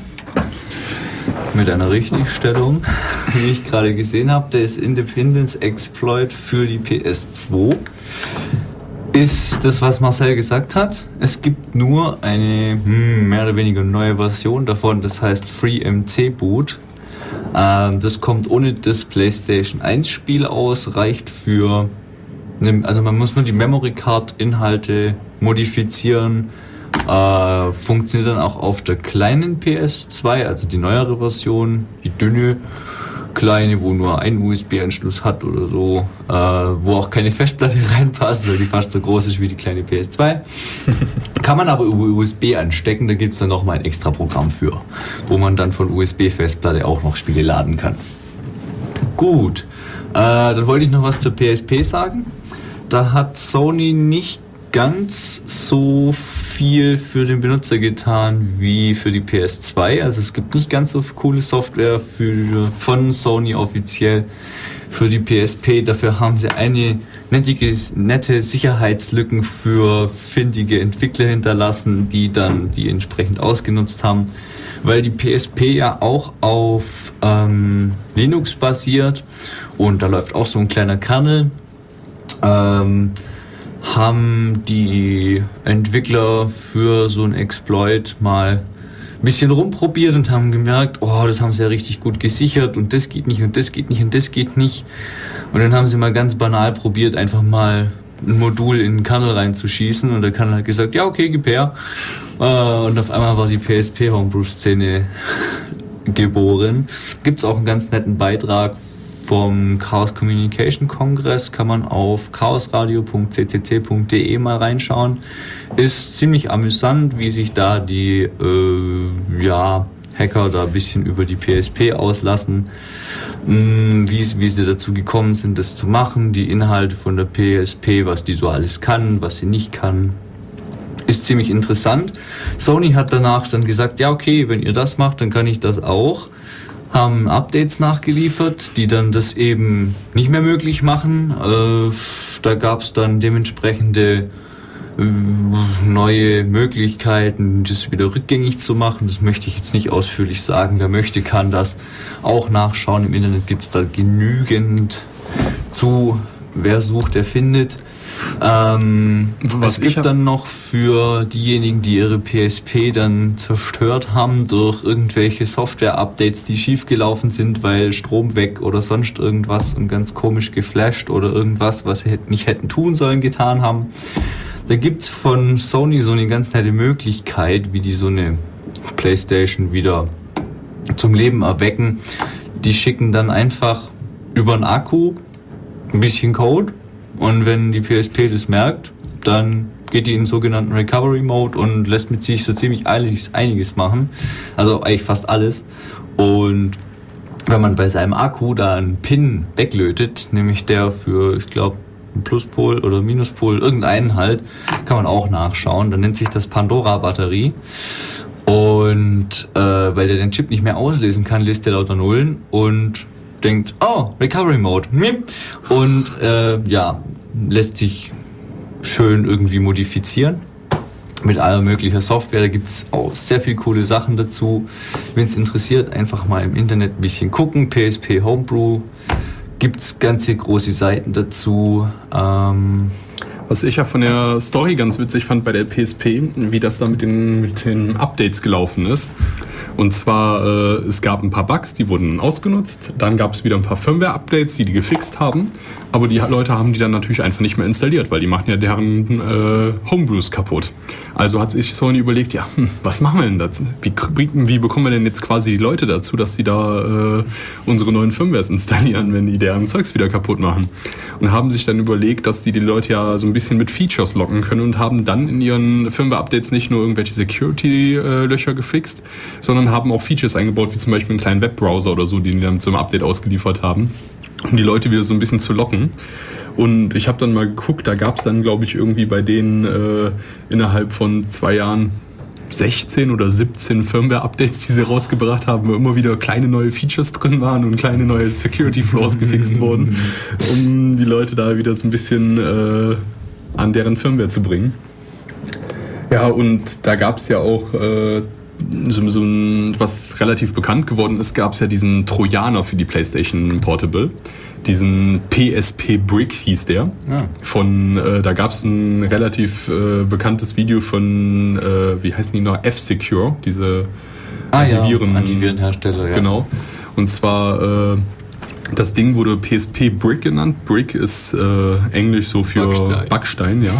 Mit einer Richtigstellung, wie ich gerade gesehen habe, der ist Independence Exploit für die PS2. Ist das, was Marcel gesagt hat. Es gibt nur eine hm, mehr oder weniger neue Version davon, das heißt FreeMC Boot. Ähm, das kommt ohne das PlayStation 1 Spiel aus, reicht für, also man muss nur die Memory Card Inhalte modifizieren, äh, funktioniert dann auch auf der kleinen PS2, also die neuere Version, die dünne kleine, wo nur ein USB-Anschluss hat oder so, äh, wo auch keine Festplatte reinpasst, weil die fast so groß ist wie die kleine PS2. Kann man aber über USB anstecken, da gibt es dann nochmal ein extra Programm für, wo man dann von USB-Festplatte auch noch Spiele laden kann. Gut, äh, dann wollte ich noch was zur PSP sagen. Da hat Sony nicht ganz so viel für den Benutzer getan wie für die PS2. Also es gibt nicht ganz so coole Software für, von Sony offiziell für die PSP. Dafür haben sie eine nette Sicherheitslücken für findige Entwickler hinterlassen, die dann die entsprechend ausgenutzt haben. Weil die PSP ja auch auf ähm, Linux basiert und da läuft auch so ein kleiner Kernel. Ähm, haben die Entwickler für so ein Exploit mal ein bisschen rumprobiert und haben gemerkt, oh, das haben sie ja richtig gut gesichert und das geht nicht und das geht nicht und das geht nicht. Und dann haben sie mal ganz banal probiert, einfach mal ein Modul in den Kernel reinzuschießen und der Kernel hat gesagt, ja, okay, gib her. Äh, und auf einmal war die PSP Homebrew-Szene geboren. Gibt's auch einen ganz netten Beitrag vom Chaos Communication Kongress kann man auf chaosradio.ccc.de mal reinschauen. Ist ziemlich amüsant, wie sich da die äh, ja, Hacker da ein bisschen über die PSP auslassen, mm, wie, wie sie dazu gekommen sind, das zu machen, die Inhalte von der PSP, was die so alles kann, was sie nicht kann. Ist ziemlich interessant. Sony hat danach dann gesagt, ja okay, wenn ihr das macht, dann kann ich das auch haben Updates nachgeliefert, die dann das eben nicht mehr möglich machen. Äh, da gab es dann dementsprechende äh, neue Möglichkeiten, das wieder rückgängig zu machen. Das möchte ich jetzt nicht ausführlich sagen. Wer möchte, kann das auch nachschauen. Im Internet gibt es da genügend zu. Wer sucht, der findet. Ähm, Was es gibt dann noch für diejenigen, die ihre PSP dann zerstört haben durch irgendwelche Software-Updates, die schiefgelaufen sind, weil Strom weg oder sonst irgendwas und ganz komisch geflasht oder irgendwas, was sie nicht hätten tun sollen, getan haben. Da gibt's von Sony so eine ganz nette Möglichkeit, wie die so eine Playstation wieder zum Leben erwecken. Die schicken dann einfach über einen Akku ein bisschen Code und wenn die PSP das merkt, dann geht die in den sogenannten Recovery Mode und lässt mit sich so ziemlich einiges, einiges machen. Also eigentlich fast alles. Und wenn man bei seinem Akku da einen Pin weglötet, nämlich der für, ich glaube, Pluspol oder Minuspol, irgendeinen halt, kann man auch nachschauen. Dann nennt sich das Pandora-Batterie. Und äh, weil der den Chip nicht mehr auslesen kann, lässt der lauter Nullen und denkt, oh, Recovery Mode. Und äh, ja, lässt sich schön irgendwie modifizieren mit aller möglicher Software. Da gibt es auch sehr viele coole Sachen dazu. Wenn es interessiert, einfach mal im Internet ein bisschen gucken. PSP Homebrew gibt es ganze große Seiten dazu. Ähm, was ich ja von der Story ganz witzig fand bei der PSP, wie das da mit den, mit den Updates gelaufen ist. Und zwar, äh, es gab ein paar Bugs, die wurden ausgenutzt. Dann gab es wieder ein paar Firmware-Updates, die die gefixt haben. Aber die Leute haben die dann natürlich einfach nicht mehr installiert, weil die machen ja deren äh, Homebrews kaputt. Also hat sich Sony überlegt, ja, hm, was machen wir denn dazu? Wie, wie, bekommen wir denn jetzt quasi die Leute dazu, dass sie da äh, unsere neuen Firmwares installieren, wenn die deren Zeugs wieder kaputt machen? Und haben sich dann überlegt, dass die die Leute ja so ein bisschen mit Features locken können und haben dann in ihren Firmware-Updates nicht nur irgendwelche Security-Löcher gefixt, sondern haben auch Features eingebaut, wie zum Beispiel einen kleinen Webbrowser oder so, den die dann zum Update ausgeliefert haben um die Leute wieder so ein bisschen zu locken. Und ich habe dann mal geguckt, da gab es dann, glaube ich, irgendwie bei denen äh, innerhalb von zwei Jahren 16 oder 17 Firmware-Updates, die sie rausgebracht haben, wo immer wieder kleine neue Features drin waren und kleine neue Security-Floors gefixt wurden, um die Leute da wieder so ein bisschen äh, an deren Firmware zu bringen. Ja, und da gab es ja auch äh, so, so was relativ bekannt geworden ist, gab es ja diesen Trojaner für die PlayStation Portable. Diesen PSP Brick hieß der. Ja. Von, äh, da gab es ein relativ äh, bekanntes Video von, äh, wie heißen die noch, F-Secure, diese Ah Antiviren- ja, Antivirenhersteller, ja. Genau. Und zwar, äh, das Ding wurde PSP Brick genannt. Brick ist äh, Englisch so für Backstein. Backstein, ja.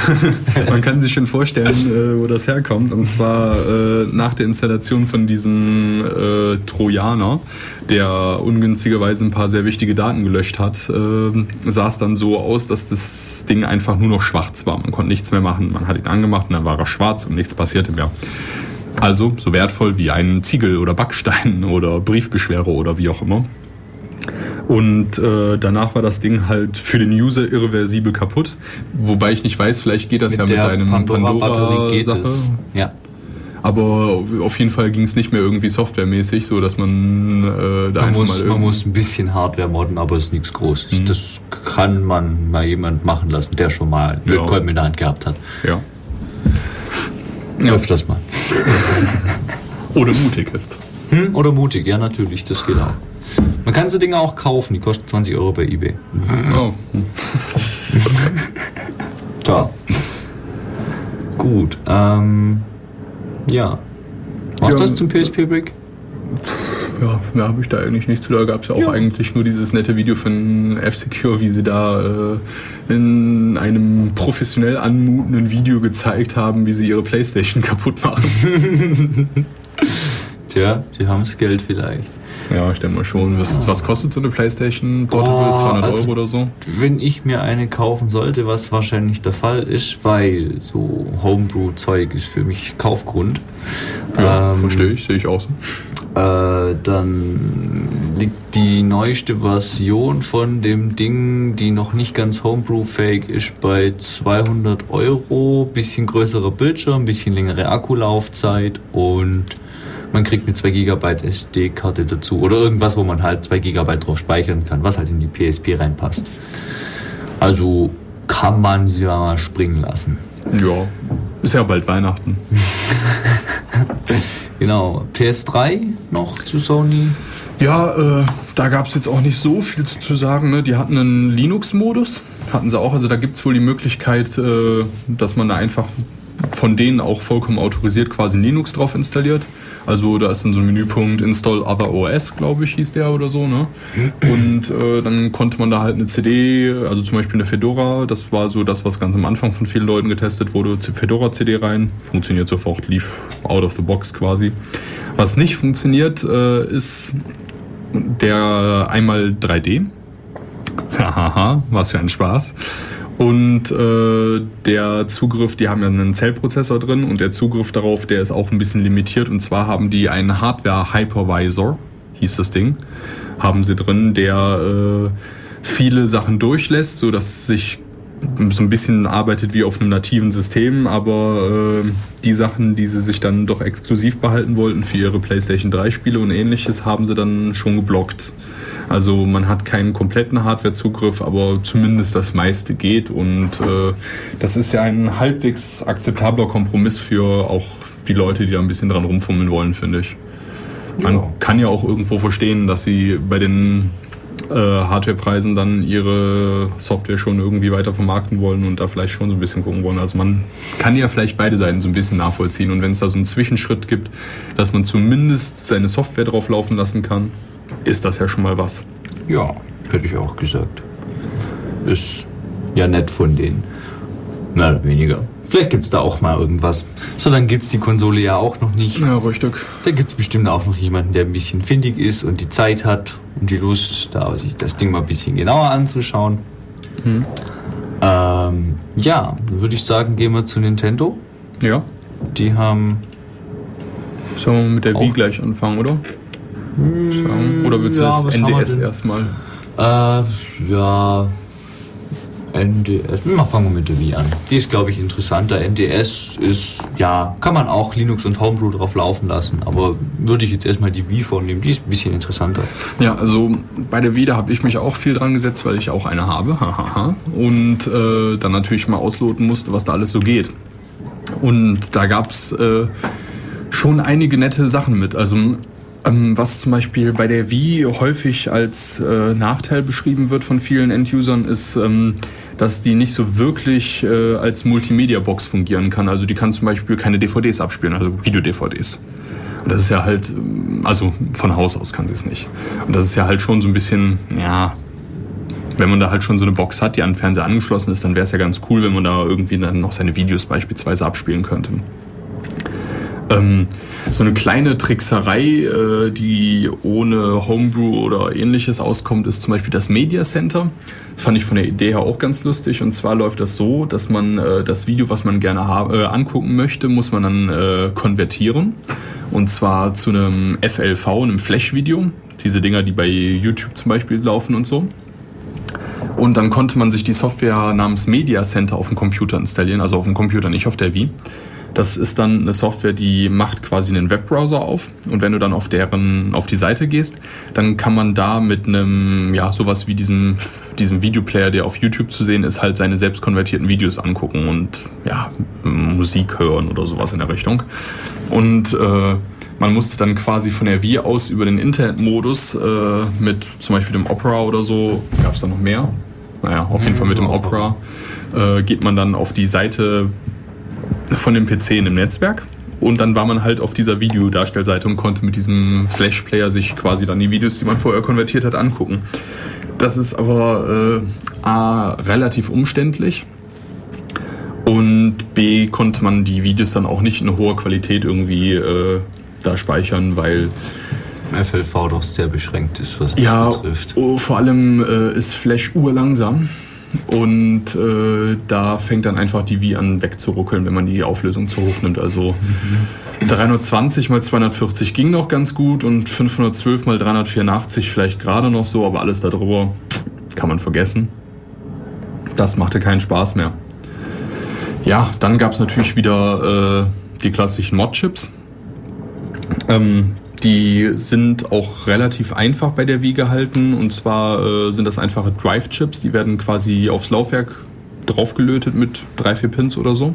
Man kann sich schon vorstellen, äh, wo das herkommt. Und zwar äh, nach der Installation von diesem äh, Trojaner, der ungünstigerweise ein paar sehr wichtige Daten gelöscht hat, äh, sah es dann so aus, dass das Ding einfach nur noch schwarz war. Man konnte nichts mehr machen. Man hat ihn angemacht und dann war er schwarz und nichts passierte mehr. Also so wertvoll wie ein Ziegel oder Backstein oder Briefbeschwerer oder wie auch immer. Und äh, danach war das Ding halt für den User irreversibel kaputt. Wobei ich nicht weiß, vielleicht geht das Mit ja mit der einem Pandora-Batterie Pandora-Sache. es. Ja. Aber auf jeden Fall ging es nicht mehr irgendwie softwaremäßig, so dass man äh, da Man einfach muss, mal man muss ein bisschen Hardware modden, aber es ist nichts Großes. Mhm. Das kann man mal jemand machen lassen, der schon mal Ja. Lötkolben in der Hand gehabt hat. ja. Öfters mal. Oder mutig ist. Hm? Oder mutig, ja natürlich, das geht auch. Man kann so Dinge auch kaufen, die kosten 20 Euro bei Ebay. Oh. Ciao. Gut, ähm, ja. Was Ja, das zum PSP Brick? Ja, mehr habe ich da eigentlich nicht zu. Da gab es ja auch Ja. eigentlich nur dieses nette Video von F-Secure, wie sie da äh, in einem professionell anmutenden Video gezeigt haben, wie sie ihre Playstation kaputt machen. Tja, sie haben das Geld vielleicht. Ja, ich denke mal schon. Was, was kostet so eine Playstation Portable? Oh, 200 also- Euro oder so? Wenn ich mir eine kaufen sollte, was wahrscheinlich der Fall ist, weil so Homebrew-Zeug ist für mich Kaufgrund. Ja, ähm, verstehe ich, sehe ich auch so. Äh, dann liegt die neueste Version von dem Ding, die noch nicht ganz Homebrew-fähig ist, bei 200 Euro. Bisschen größerer Bildschirm, bisschen längere Akkulaufzeit und man kriegt eine 2 GB SD-Karte dazu. Oder irgendwas, wo man halt 2 GB drauf speichern kann, was halt in die PSP reinpasst. Also kann man sie ja mal springen lassen. Ja, ist ja bald Weihnachten. Genau, PS3 noch zu Sony. Ja, äh, da gab es jetzt auch nicht so viel zu, zu sagen. Ne? Die hatten einen Linux-Modus, hatten sie auch. Also da gibt es wohl die Möglichkeit, äh, dass man da einfach von denen auch vollkommen autorisiert quasi Linux drauf installiert. Also da ist dann so ein Menüpunkt Install Other OS, glaube ich, hieß der oder so. Ne? Und äh, dann konnte man da halt eine CD, also zum Beispiel eine Fedora, das war so das, was ganz am Anfang von vielen Leuten getestet wurde, Fedora-CD rein, funktioniert sofort, lief out of the box quasi. Was nicht funktioniert, äh, ist der einmal 3D. Hahaha, was für ein Spaß. Und äh, der Zugriff, die haben ja einen Zellprozessor drin und der Zugriff darauf, der ist auch ein bisschen limitiert. Und zwar haben die einen Hardware-Hypervisor, hieß das Ding, haben sie drin, der äh, viele Sachen durchlässt, so dass sich so ein bisschen arbeitet wie auf einem nativen System, aber äh, die Sachen, die sie sich dann doch exklusiv behalten wollten für ihre PlayStation 3 Spiele und ähnliches, haben sie dann schon geblockt. Also man hat keinen kompletten Hardwarezugriff, aber zumindest das meiste geht und äh, das ist ja ein halbwegs akzeptabler Kompromiss für auch die Leute, die da ein bisschen dran rumfummeln wollen, finde ich. Man Ja. kann ja auch irgendwo verstehen, dass sie bei den äh, Hardwarepreisen dann ihre Software schon irgendwie weiter vermarkten wollen und da vielleicht schon so ein bisschen gucken wollen. Also man kann ja vielleicht beide Seiten so ein bisschen nachvollziehen und wenn es da so einen Zwischenschritt gibt, dass man zumindest seine Software drauf laufen lassen kann, ist das ja schon mal was. Ja, hätte ich auch gesagt. Ist ja nett von denen. Mehr oder weniger. Vielleicht gibt es da auch mal irgendwas. So lange gibt es die Konsole ja auch noch nicht. Ja, richtig. Da gibt es bestimmt auch noch jemanden, der ein bisschen findig ist und die Zeit hat und die Lust, da sich das Ding mal ein bisschen genauer anzuschauen. Ähm, ja, dann würde ich sagen, gehen wir zu Nintendo. Ja. Die haben. Sollen wir mit der Wii gleich anfangen, oder? Sagen. Oder willst du Ja, das NDS erstmal? Äh, ja. NDS. Mal fangen wir mit der Wii an. Die ist, glaube ich, interessanter. NDS ist, ja, kann man auch Linux und Homebrew drauf laufen lassen, aber würde ich jetzt erstmal die Wii vornehmen. Die ist ein bisschen interessanter. Ja, also bei der Wii, da habe ich mich auch viel dran gesetzt, weil ich auch eine habe. Und äh, dann natürlich mal ausloten musste, was da alles so geht. Und da gab es äh, schon einige nette Sachen mit. Also was zum Beispiel bei der Wii häufig als äh, Nachteil beschrieben wird von vielen End-Usern, ist, ähm, dass die nicht so wirklich äh, als Multimedia-Box fungieren kann. Also die kann zum Beispiel keine DVDs abspielen, also Video-DVDs. Und das ist ja halt, ähm, also von Haus aus kann sie es nicht. Und das ist ja halt schon so ein bisschen, ja, wenn man da halt schon so eine Box hat, die an den Fernseher angeschlossen ist, dann wäre es ja ganz cool, wenn man da irgendwie dann noch seine Videos beispielsweise abspielen könnte. Ähm, so eine kleine Trickserei, äh, die ohne Homebrew oder ähnliches auskommt, ist zum Beispiel das Media Center. Fand ich von der Idee her auch ganz lustig. Und zwar läuft das so, dass man äh, das Video, was man gerne äh, angucken möchte, muss man dann äh, konvertieren. Und zwar zu einem FLV, einem Flash-Video. Diese Dinger, die bei YouTube zum Beispiel laufen und so. Und dann konnte man sich die Software namens Media Center auf dem Computer installieren, also auf dem Computer, nicht auf der Wii. Das ist dann eine Software, die macht quasi einen Webbrowser auf. Und wenn du dann auf deren, auf die Seite gehst, dann kann man da mit einem, ja, sowas wie diesem, diesem Videoplayer, der auf YouTube zu sehen ist, halt seine selbst konvertierten Videos angucken und, ja, Musik hören oder sowas in der Richtung. Und, äh, man musste dann quasi von der Wii aus über den Internetmodus äh, mit zum Beispiel dem Opera oder so, gab es da noch mehr? Naja, auf jeden Fall mit dem Opera äh, geht man dann auf die Seite von dem PC in dem Netzwerk. Und dann war man halt auf dieser Videodarstellseite und konnte mit diesem Flash-Player sich quasi dann die Videos, die man vorher konvertiert hat, angucken. Das ist aber äh, A, relativ umständlich. Und B, konnte man die Videos dann auch nicht in hoher Qualität irgendwie äh, da speichern, weil FLV doch sehr beschränkt ist, was das ja, betrifft. Oh, vor allem äh, ist Flash urlangsam. Und äh, da fängt dann einfach die Wii an wegzuruckeln, wenn man die Auflösung zu hoch nimmt. Also mhm. 320 mal 240 ging noch ganz gut und 512 mal 384 vielleicht gerade noch so, aber alles darüber kann man vergessen. Das machte keinen Spaß mehr. Ja, dann gab es natürlich wieder äh, die klassischen Mod-Chips. Ähm, die sind auch relativ einfach bei der Wii gehalten. Und zwar äh, sind das einfache Drive-Chips. Die werden quasi aufs Laufwerk draufgelötet mit drei, vier Pins oder so.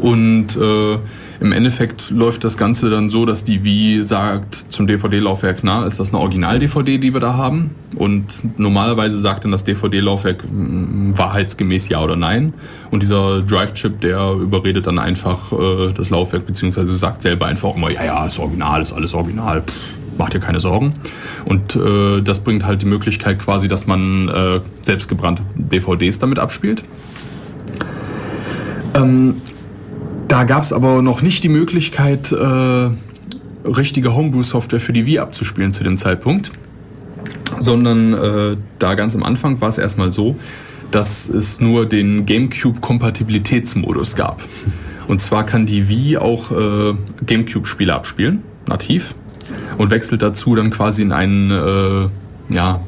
Und äh, im Endeffekt läuft das Ganze dann so, dass die Wii sagt zum DVD-Laufwerk, na, ist das eine Original-DVD, die wir da haben? Und normalerweise sagt dann das DVD-Laufwerk mm, wahrheitsgemäß ja oder nein. Und dieser Drive-Chip, der überredet dann einfach äh, das Laufwerk, beziehungsweise sagt selber einfach immer, ja, ja, ist original, ist alles original. Pff, macht dir keine Sorgen. Und äh, das bringt halt die Möglichkeit quasi, dass man äh, selbstgebrannte DVDs damit abspielt. Ähm, da gab es aber noch nicht die Möglichkeit, äh, richtige Homebrew-Software für die Wii abzuspielen zu dem Zeitpunkt, sondern äh, da ganz am Anfang war es erstmal so, dass es nur den GameCube-Kompatibilitätsmodus gab. Und zwar kann die Wii auch äh, GameCube-Spiele abspielen, nativ, und wechselt dazu dann quasi in einen äh, ja,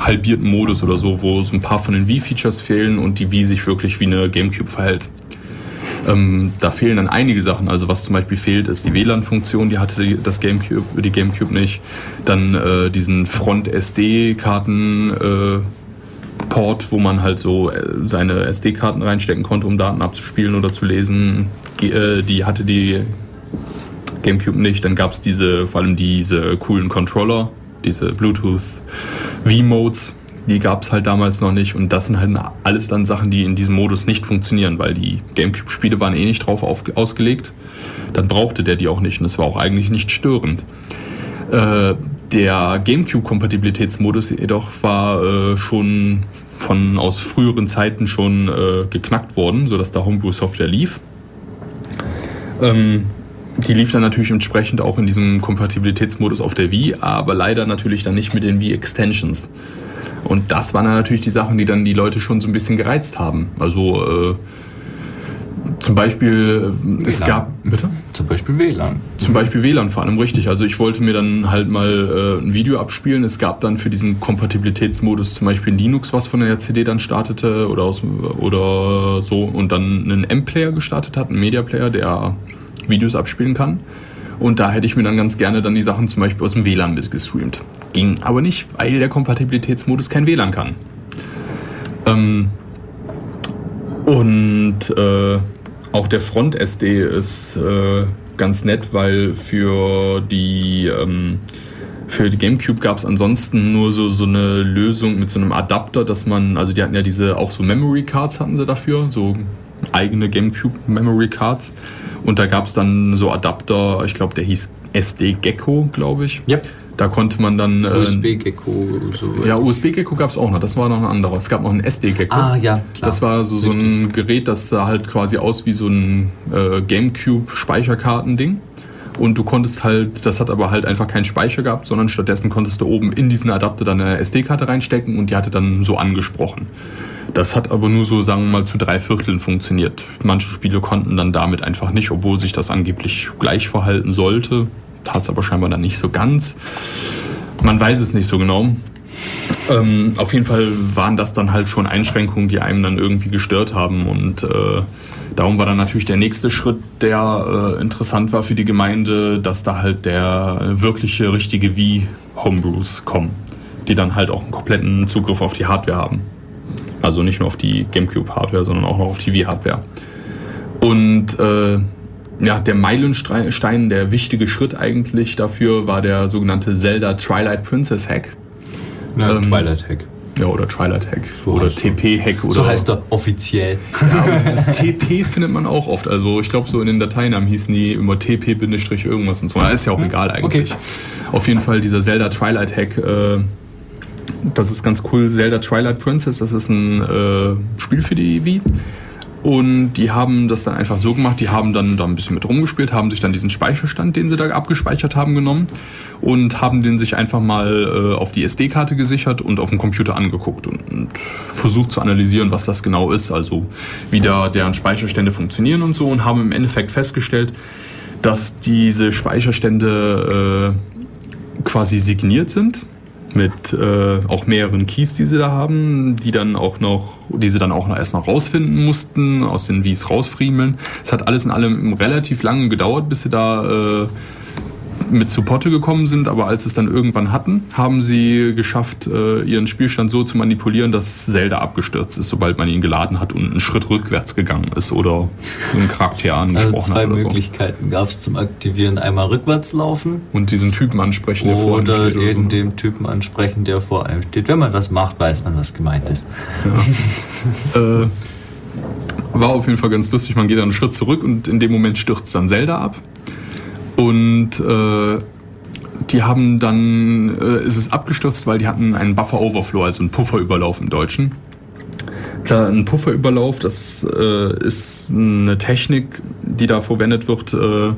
halbierten Modus oder so, wo so ein paar von den Wii-Features fehlen und die Wii sich wirklich wie eine GameCube verhält. Ähm, da fehlen dann einige Sachen. Also was zum Beispiel fehlt, ist die WLAN-Funktion, die hatte das GameCube, die GameCube nicht. Dann äh, diesen Front-SD-Karten. Äh, Port, wo man halt so äh, seine SD-Karten reinstecken konnte, um Daten abzuspielen oder zu lesen. Äh, die hatte die GameCube nicht. Dann gab es diese, vor allem diese coolen Controller, diese Bluetooth V-Modes, die gab es halt damals noch nicht. Und das sind halt alles dann Sachen, die in diesem Modus nicht funktionieren, weil die GameCube-Spiele waren eh nicht drauf auf, ausgelegt. Dann brauchte der die auch nicht und es war auch eigentlich nicht störend. Äh, der GameCube-Kompatibilitätsmodus jedoch war äh, schon von aus früheren Zeiten schon äh, geknackt worden, sodass da Homebrew-Software lief. Ähm, die lief dann natürlich entsprechend auch in diesem Kompatibilitätsmodus auf der Wii, aber leider natürlich dann nicht mit den Wii-Extensions. Und das waren dann natürlich die Sachen, die dann die Leute schon so ein bisschen gereizt haben. Also äh, zum Beispiel, WLAN. es gab, bitte? Zum Beispiel WLAN. Zum Beispiel WLAN vor allem, richtig. Also ich wollte mir dann halt mal äh, ein Video abspielen. Es gab dann für diesen Kompatibilitätsmodus zum Beispiel Linux, was von der CD dann startete oder, aus, oder so und dann einen M-Player gestartet hat, einen Media-Player, der Videos abspielen kann. Und da hätte ich mir dann ganz gerne dann die Sachen zum Beispiel aus dem WLAN gestreamt. Ging aber nicht, weil der Kompatibilitätsmodus kein WLAN kann. Ähm, und äh, auch der Front-SD ist äh, ganz nett, weil für die ähm, für die GameCube gab es ansonsten nur so, so eine Lösung mit so einem Adapter, dass man, also die hatten ja diese, auch so Memory Cards hatten sie dafür, so eigene GameCube Memory Cards. Und da gab es dann so Adapter, ich glaube, der hieß SD Gecko, glaube ich. Ja. Da konnte man dann. Äh, USB-Gecko. So ja, USB-Gecko gab es auch noch. Das war noch ein anderer. Es gab noch ein SD-Gecko. Ah, ja. Klar. Das war so, so ein Gerät, das sah halt quasi aus wie so ein äh, GameCube-Speicherkartending. Und du konntest halt, das hat aber halt einfach keinen Speicher gehabt, sondern stattdessen konntest du oben in diesen Adapter dann eine SD-Karte reinstecken und die hatte dann so angesprochen. Das hat aber nur so, sagen wir mal, zu drei Vierteln funktioniert. Manche Spiele konnten dann damit einfach nicht, obwohl sich das angeblich gleich verhalten sollte. Tat es aber scheinbar dann nicht so ganz. Man weiß es nicht so genau. Ähm, auf jeden Fall waren das dann halt schon Einschränkungen, die einem dann irgendwie gestört haben und äh, Darum war dann natürlich der nächste Schritt, der äh, interessant war für die Gemeinde, dass da halt der wirkliche, richtige Wii-Homebrews kommen, die dann halt auch einen kompletten Zugriff auf die Hardware haben. Also nicht nur auf die GameCube-Hardware, sondern auch noch auf die Wii-Hardware. Und äh, ja, der Meilenstein, der wichtige Schritt eigentlich dafür war der sogenannte Zelda Twilight Princess Hack. Ja, ähm, Twilight Hack. Ja, oder Twilight Hack. So oder TP-Hack. So heißt er offiziell. Ja, dieses TP findet man auch oft. Also ich glaube, so in den Dateinamen hießen die immer TP- irgendwas und so. Das ist ja auch hm, egal eigentlich. Okay. Auf jeden Fall dieser Zelda Twilight Hack. Äh, das ist ganz cool. Zelda Twilight Princess, das ist ein äh, Spiel für die Wii. Und die haben das dann einfach so gemacht, die haben dann da ein bisschen mit rumgespielt, haben sich dann diesen Speicherstand, den sie da abgespeichert haben, genommen und haben den sich einfach mal äh, auf die SD-Karte gesichert und auf dem Computer angeguckt und, und, versucht zu analysieren, was das genau ist, also wie da deren Speicherstände funktionieren und so und haben im Endeffekt festgestellt, dass diese Speicherstände äh, quasi signiert sind mit äh, auch mehreren Keys, die sie da haben, die dann auch noch, die sie dann auch noch erst noch rausfinden mussten, aus den Wies rausfriemeln. Es hat alles in allem relativ lange gedauert, bis sie da äh, mit zu Potte gekommen sind, aber als sie es dann irgendwann hatten, haben sie geschafft, äh, ihren Spielstand so zu manipulieren, dass Zelda abgestürzt ist, sobald man ihn geladen hat und einen Schritt rückwärts gegangen ist oder einen Charakter also angesprochen also zwei hat. Zwei Möglichkeiten so. gab es zum Aktivieren. Einmal rückwärts laufen. Und diesen Typen ansprechen, der vor einem steht. Oder eben so. dem Typen ansprechen, der vor einem steht. Wenn man das macht, weiß man, was gemeint ist. Ja. äh, war auf jeden Fall ganz lustig. Man geht dann einen Schritt zurück und in dem Moment stürzt dann Zelda ab. Und äh, die haben dann, äh, ist es abgestürzt, weil die hatten einen Buffer Overflow, also einen Pufferüberlauf im Deutschen. Klar, ein Pufferüberlauf, das äh, ist eine Technik, die da verwendet wird, äh,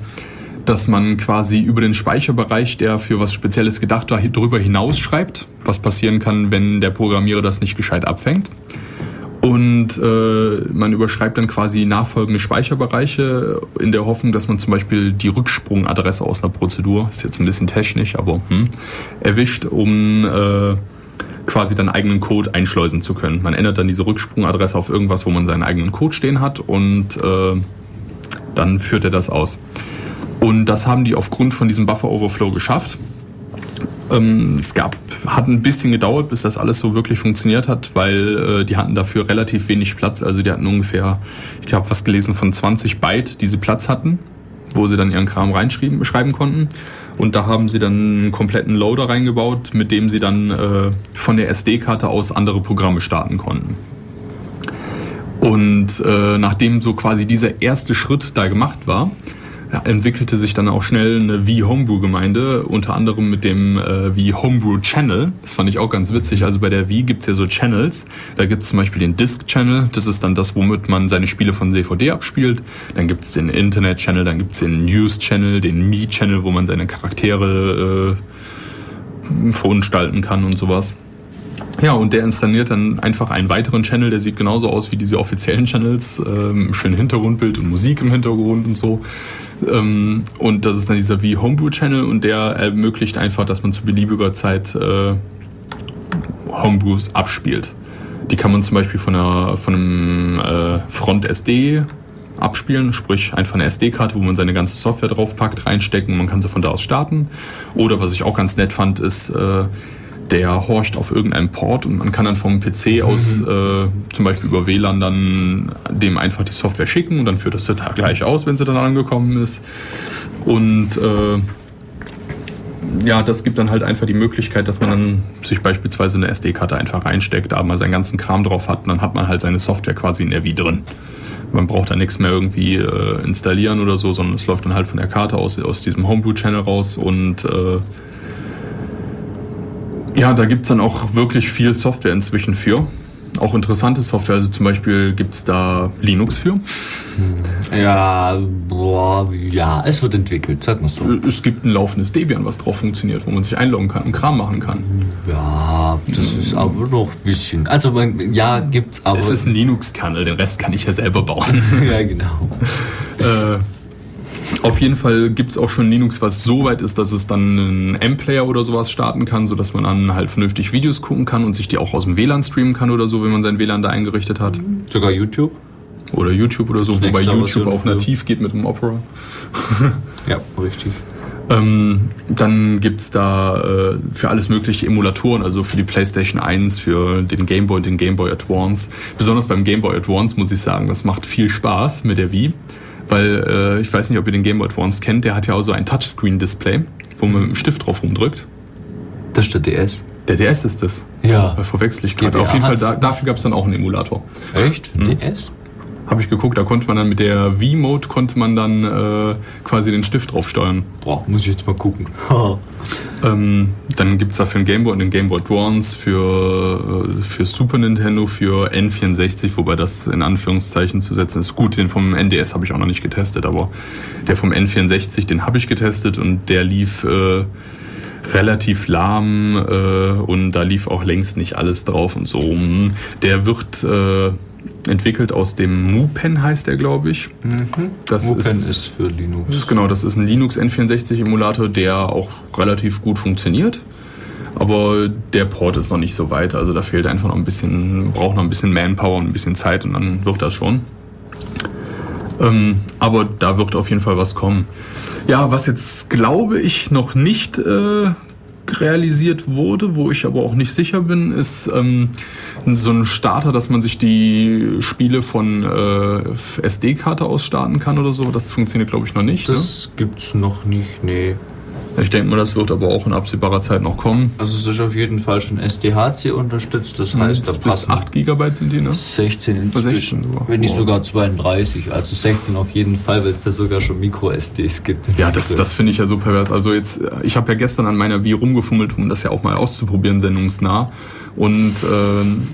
dass man quasi über den Speicherbereich, der für was Spezielles gedacht war, drüber hinausschreibt, was passieren kann, wenn der Programmierer das nicht gescheit abfängt. Und äh, man überschreibt dann quasi nachfolgende Speicherbereiche in der Hoffnung, dass man zum Beispiel die Rücksprungadresse aus einer Prozedur, ist jetzt ein bisschen technisch, aber hm, erwischt, um äh, quasi dann eigenen Code einschleusen zu können. Man ändert dann diese Rücksprungadresse auf irgendwas, wo man seinen eigenen Code stehen hat und äh, dann führt er das aus. Und das haben die aufgrund von diesem Buffer Overflow geschafft. Ähm, es gab, hat ein bisschen gedauert, bis das alles so wirklich funktioniert hat, weil äh, die hatten dafür relativ wenig Platz. Also die hatten ungefähr, ich habe was gelesen von 20 Byte, die sie Platz hatten, wo sie dann ihren Kram reinschreiben schreiben konnten. Und da haben sie dann einen kompletten Loader reingebaut, mit dem sie dann äh, von der SD-Karte aus andere Programme starten konnten. Und äh, nachdem so quasi dieser erste Schritt da gemacht war, entwickelte sich dann auch schnell eine Wii-Homebrew-Gemeinde, unter anderem mit dem äh, Wii-Homebrew-Channel. Das fand ich auch ganz witzig. Also bei der Wii gibt's ja so Channels. Da gibt's zum Beispiel den Disk-Channel. Das ist dann das, womit man seine Spiele von DVD abspielt. Dann gibt's den Internet-Channel, dann gibt's den News-Channel, den Me-Channel, wo man seine Charaktere äh, verunstalten kann und sowas. Ja, und der installiert dann einfach einen weiteren Channel, der sieht genauso aus wie diese offiziellen Channels, ähm, schön Hintergrundbild und Musik im Hintergrund und so. Ähm, und das ist dann dieser wie Homebrew Channel und der ermöglicht einfach, dass man zu beliebiger Zeit äh, Homebrews abspielt. Die kann man zum Beispiel von, einer, von einem äh, Front SD abspielen, sprich einfach eine SD-Karte, wo man seine ganze Software draufpackt, reinstecken und man kann sie von da aus starten. Oder was ich auch ganz nett fand, ist, äh, der horcht auf irgendeinem Port und man kann dann vom PC mhm. aus äh, zum Beispiel über WLAN dann dem einfach die Software schicken und dann führt das da gleich aus, wenn sie dann angekommen ist. Und äh, ja, das gibt dann halt einfach die Möglichkeit, dass man dann sich beispielsweise eine SD-Karte einfach reinsteckt, da mal seinen ganzen Kram drauf hat und dann hat man halt seine Software quasi in der Wii drin. Man braucht da nichts mehr irgendwie äh, installieren oder so, sondern es läuft dann halt von der Karte aus, aus diesem Homebrew-Channel raus und äh, ja, da gibt's dann auch wirklich viel Software inzwischen für. Auch interessante Software, also zum Beispiel gibt's da Linux für. Ja, boah, ja, es wird entwickelt, sag mal so. Es gibt ein laufendes Debian, was drauf funktioniert, wo man sich einloggen kann und Kram machen kann. Ja, das ist aber noch ein bisschen. Also, man, ja, gibt's aber. Es ist ein Linux-Kernel, den Rest kann ich ja selber bauen. ja, genau. äh, auf jeden Fall gibt's auch schon Linux, was so weit ist, dass es dann einen M-Player oder sowas starten kann, sodass man dann halt vernünftig Videos gucken kann und sich die auch aus dem WLAN streamen kann oder so, wenn man sein WLAN da eingerichtet hat. Sogar YouTube? Oder YouTube oder so, wobei YouTube auch nativ geht mit dem Opera. Ja, richtig. Ähm, dann gibt's da äh, für alles mögliche Emulatoren, also für die PlayStation 1, für den Game Boy, den Game Boy Advance. Besonders beim Game Boy Advance muss ich sagen, das macht viel Spaß mit der Wii. Weil äh, ich weiß nicht, ob ihr den Game Boy Advance kennt, der hat ja auch so ein Touchscreen-Display, wo man mit dem Stift drauf rumdrückt. Das ist der DS. Der DS ist das. Ja. Äh, Verwechsel ich gerade. Auf jeden Fall, da, es. dafür gab's dann auch einen Emulator. Echt? Für DS? Habe ich geguckt, da konnte man dann mit der Wii-Mode konnte man dann äh, quasi den Stift drauf steuern. Boah, muss ich jetzt mal gucken. Ähm, dann gibt's da für den Game Boy und den Game Boy Advance, für, für Super Nintendo, für N64, wobei das in Anführungszeichen zu setzen ist. Gut, den vom NDS habe ich auch noch nicht getestet, aber der vom N64, den habe ich getestet und der lief äh, relativ lahm äh, und da lief auch längst nicht alles drauf und so. Hm, Der wird äh, entwickelt aus dem MuPen, heißt der, glaube ich. Das Mupen ist- ist, für Linux. ist genau, das ist ein Linux N64 Emulator, der auch relativ gut funktioniert. Aber der Port ist noch nicht so weit, also da fehlt einfach noch ein bisschen, braucht noch ein bisschen Manpower und ein bisschen Zeit und dann wird das schon. Ähm, aber da wird auf jeden Fall was kommen. Ja, was jetzt glaube ich noch nicht äh, realisiert wurde, wo ich aber auch nicht sicher bin, ist ähm, so ein Starter, dass man sich die Spiele von äh, SD-Karte aus starten kann oder so. Das funktioniert glaube ich noch nicht. Das gibt's noch nicht, nee. Ich denke mal, das wird aber auch in absehbarer Zeit noch kommen. Also es ist auf jeden Fall schon SDHC unterstützt, das heißt, da passen 8 GB sind die, ne? 16 inzwischen, 16 sogar. wenn nicht sogar 32, also 16 auf jeden Fall, weil es da sogar schon Micro-SDs gibt. Ja, das, das finde ich ja so pervers. Also jetzt, ich habe ja gestern an meiner Wii rumgefummelt, um das ja auch mal auszuprobieren, sendungsnah. Und ähm,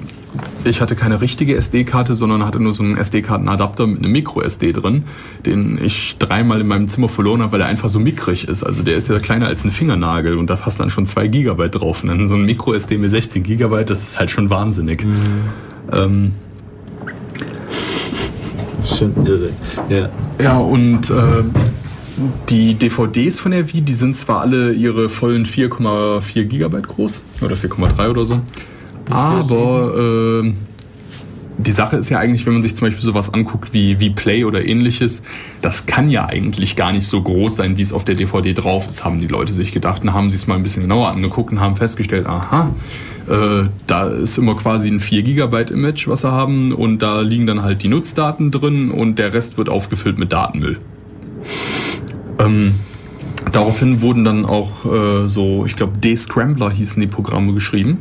ich hatte keine richtige SD-Karte, sondern hatte nur so einen SD-Kartenadapter mit einem Micro-SD drin, den ich dreimal in meinem Zimmer verloren habe, weil er einfach so mickrig ist. Also der ist ja kleiner als ein Fingernagel und da passen dann schon 2 Gigabyte drauf. Und dann so ein Micro-SD mit 16 Gigabyte, das ist halt schon wahnsinnig. Ähm, schon irre. Ja. Ja, und äh, die DVDs von der Wii, die sind zwar alle ihre vollen 4,4 Gigabyte groß oder 4,3 oder so, aber äh, die Sache ist ja eigentlich, wenn man sich zum Beispiel sowas anguckt wie, wie Play oder ähnliches, das kann ja eigentlich gar nicht so groß sein, wie es auf der DVD drauf ist, haben die Leute sich gedacht. Und haben sie es mal ein bisschen genauer angeguckt und haben festgestellt, aha, äh, da ist immer quasi ein 4 Gigabyte Image, was sie haben und da liegen dann halt die Nutzdaten drin und der Rest wird aufgefüllt mit Datenmüll. Ähm, daraufhin wurden dann auch äh, so, ich glaube, D-Scrambler hießen die Programme geschrieben,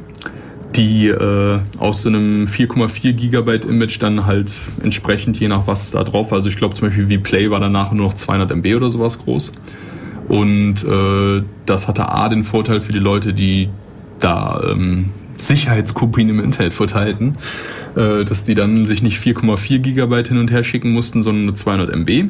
die äh, aus so einem 4,4 Gigabyte Image dann halt entsprechend, je nach was da drauf war, also ich glaube zum Beispiel wie Play war danach nur noch 200 MB oder sowas groß. Und äh, das hatte A den Vorteil für die Leute, die da ähm, Sicherheitskopien im Internet verteilten, äh, dass die dann sich nicht 4,4 Gigabyte hin und her schicken mussten, sondern nur 200 MB.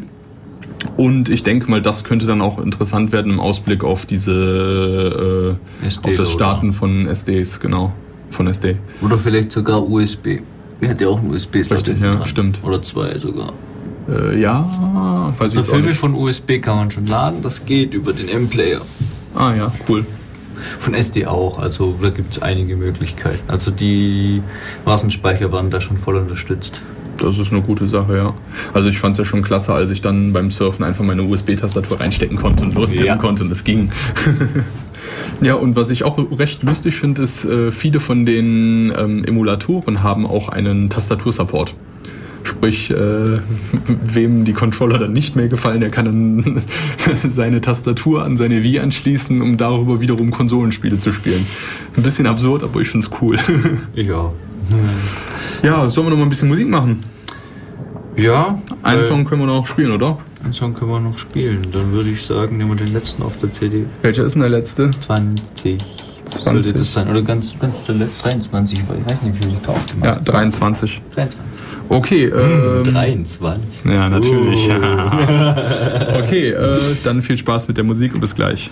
Und ich denke mal, das könnte dann auch interessant werden im Ausblick auf diese, äh, SD auf das oder? Starten von SDs, genau, von SD. Oder vielleicht sogar USB. Er hat ja auch einen USB-Slot Richtig, ja, dran. stimmt. Oder zwei sogar. Äh, ja, weiß ich Also auch Filme von USB kann man schon laden, das geht über den M-Player. Ah ja, cool. Von SD auch, also da gibt es einige Möglichkeiten. Also die Wasserspeicher waren da schon voll unterstützt. Das ist eine gute Sache, ja. Also ich fand es ja schon klasse, als ich dann beim Surfen einfach meine USB-Tastatur reinstecken konnte und lostippen Ja. konnte und es ging. ja, und was ich auch recht lustig finde, ist, äh, viele von den ähm, Emulatoren haben auch einen Tastatursupport. Sprich, äh, wem die Controller dann nicht mehr gefallen, der kann dann seine Tastatur an seine Wii anschließen, um darüber wiederum Konsolenspiele zu spielen. Ein bisschen absurd, aber ich find's cool. Ja. Ja, sollen wir noch mal ein bisschen Musik machen? Ja. Einen äh, Song können wir noch spielen, oder? Einen Song können wir noch spielen. Dann würde ich sagen, nehmen wir den letzten auf der CD. Welcher ist denn der letzte? 20. 20. Sollte das sein? Oder ganz, ganz der Le- 23, weil ich weiß nicht, wie viel ich drauf gemacht Ja, habe. 23. 23. Okay, ähm, 23. Ja, natürlich. Oh. okay, äh, dann viel Spaß mit der Musik und bis gleich.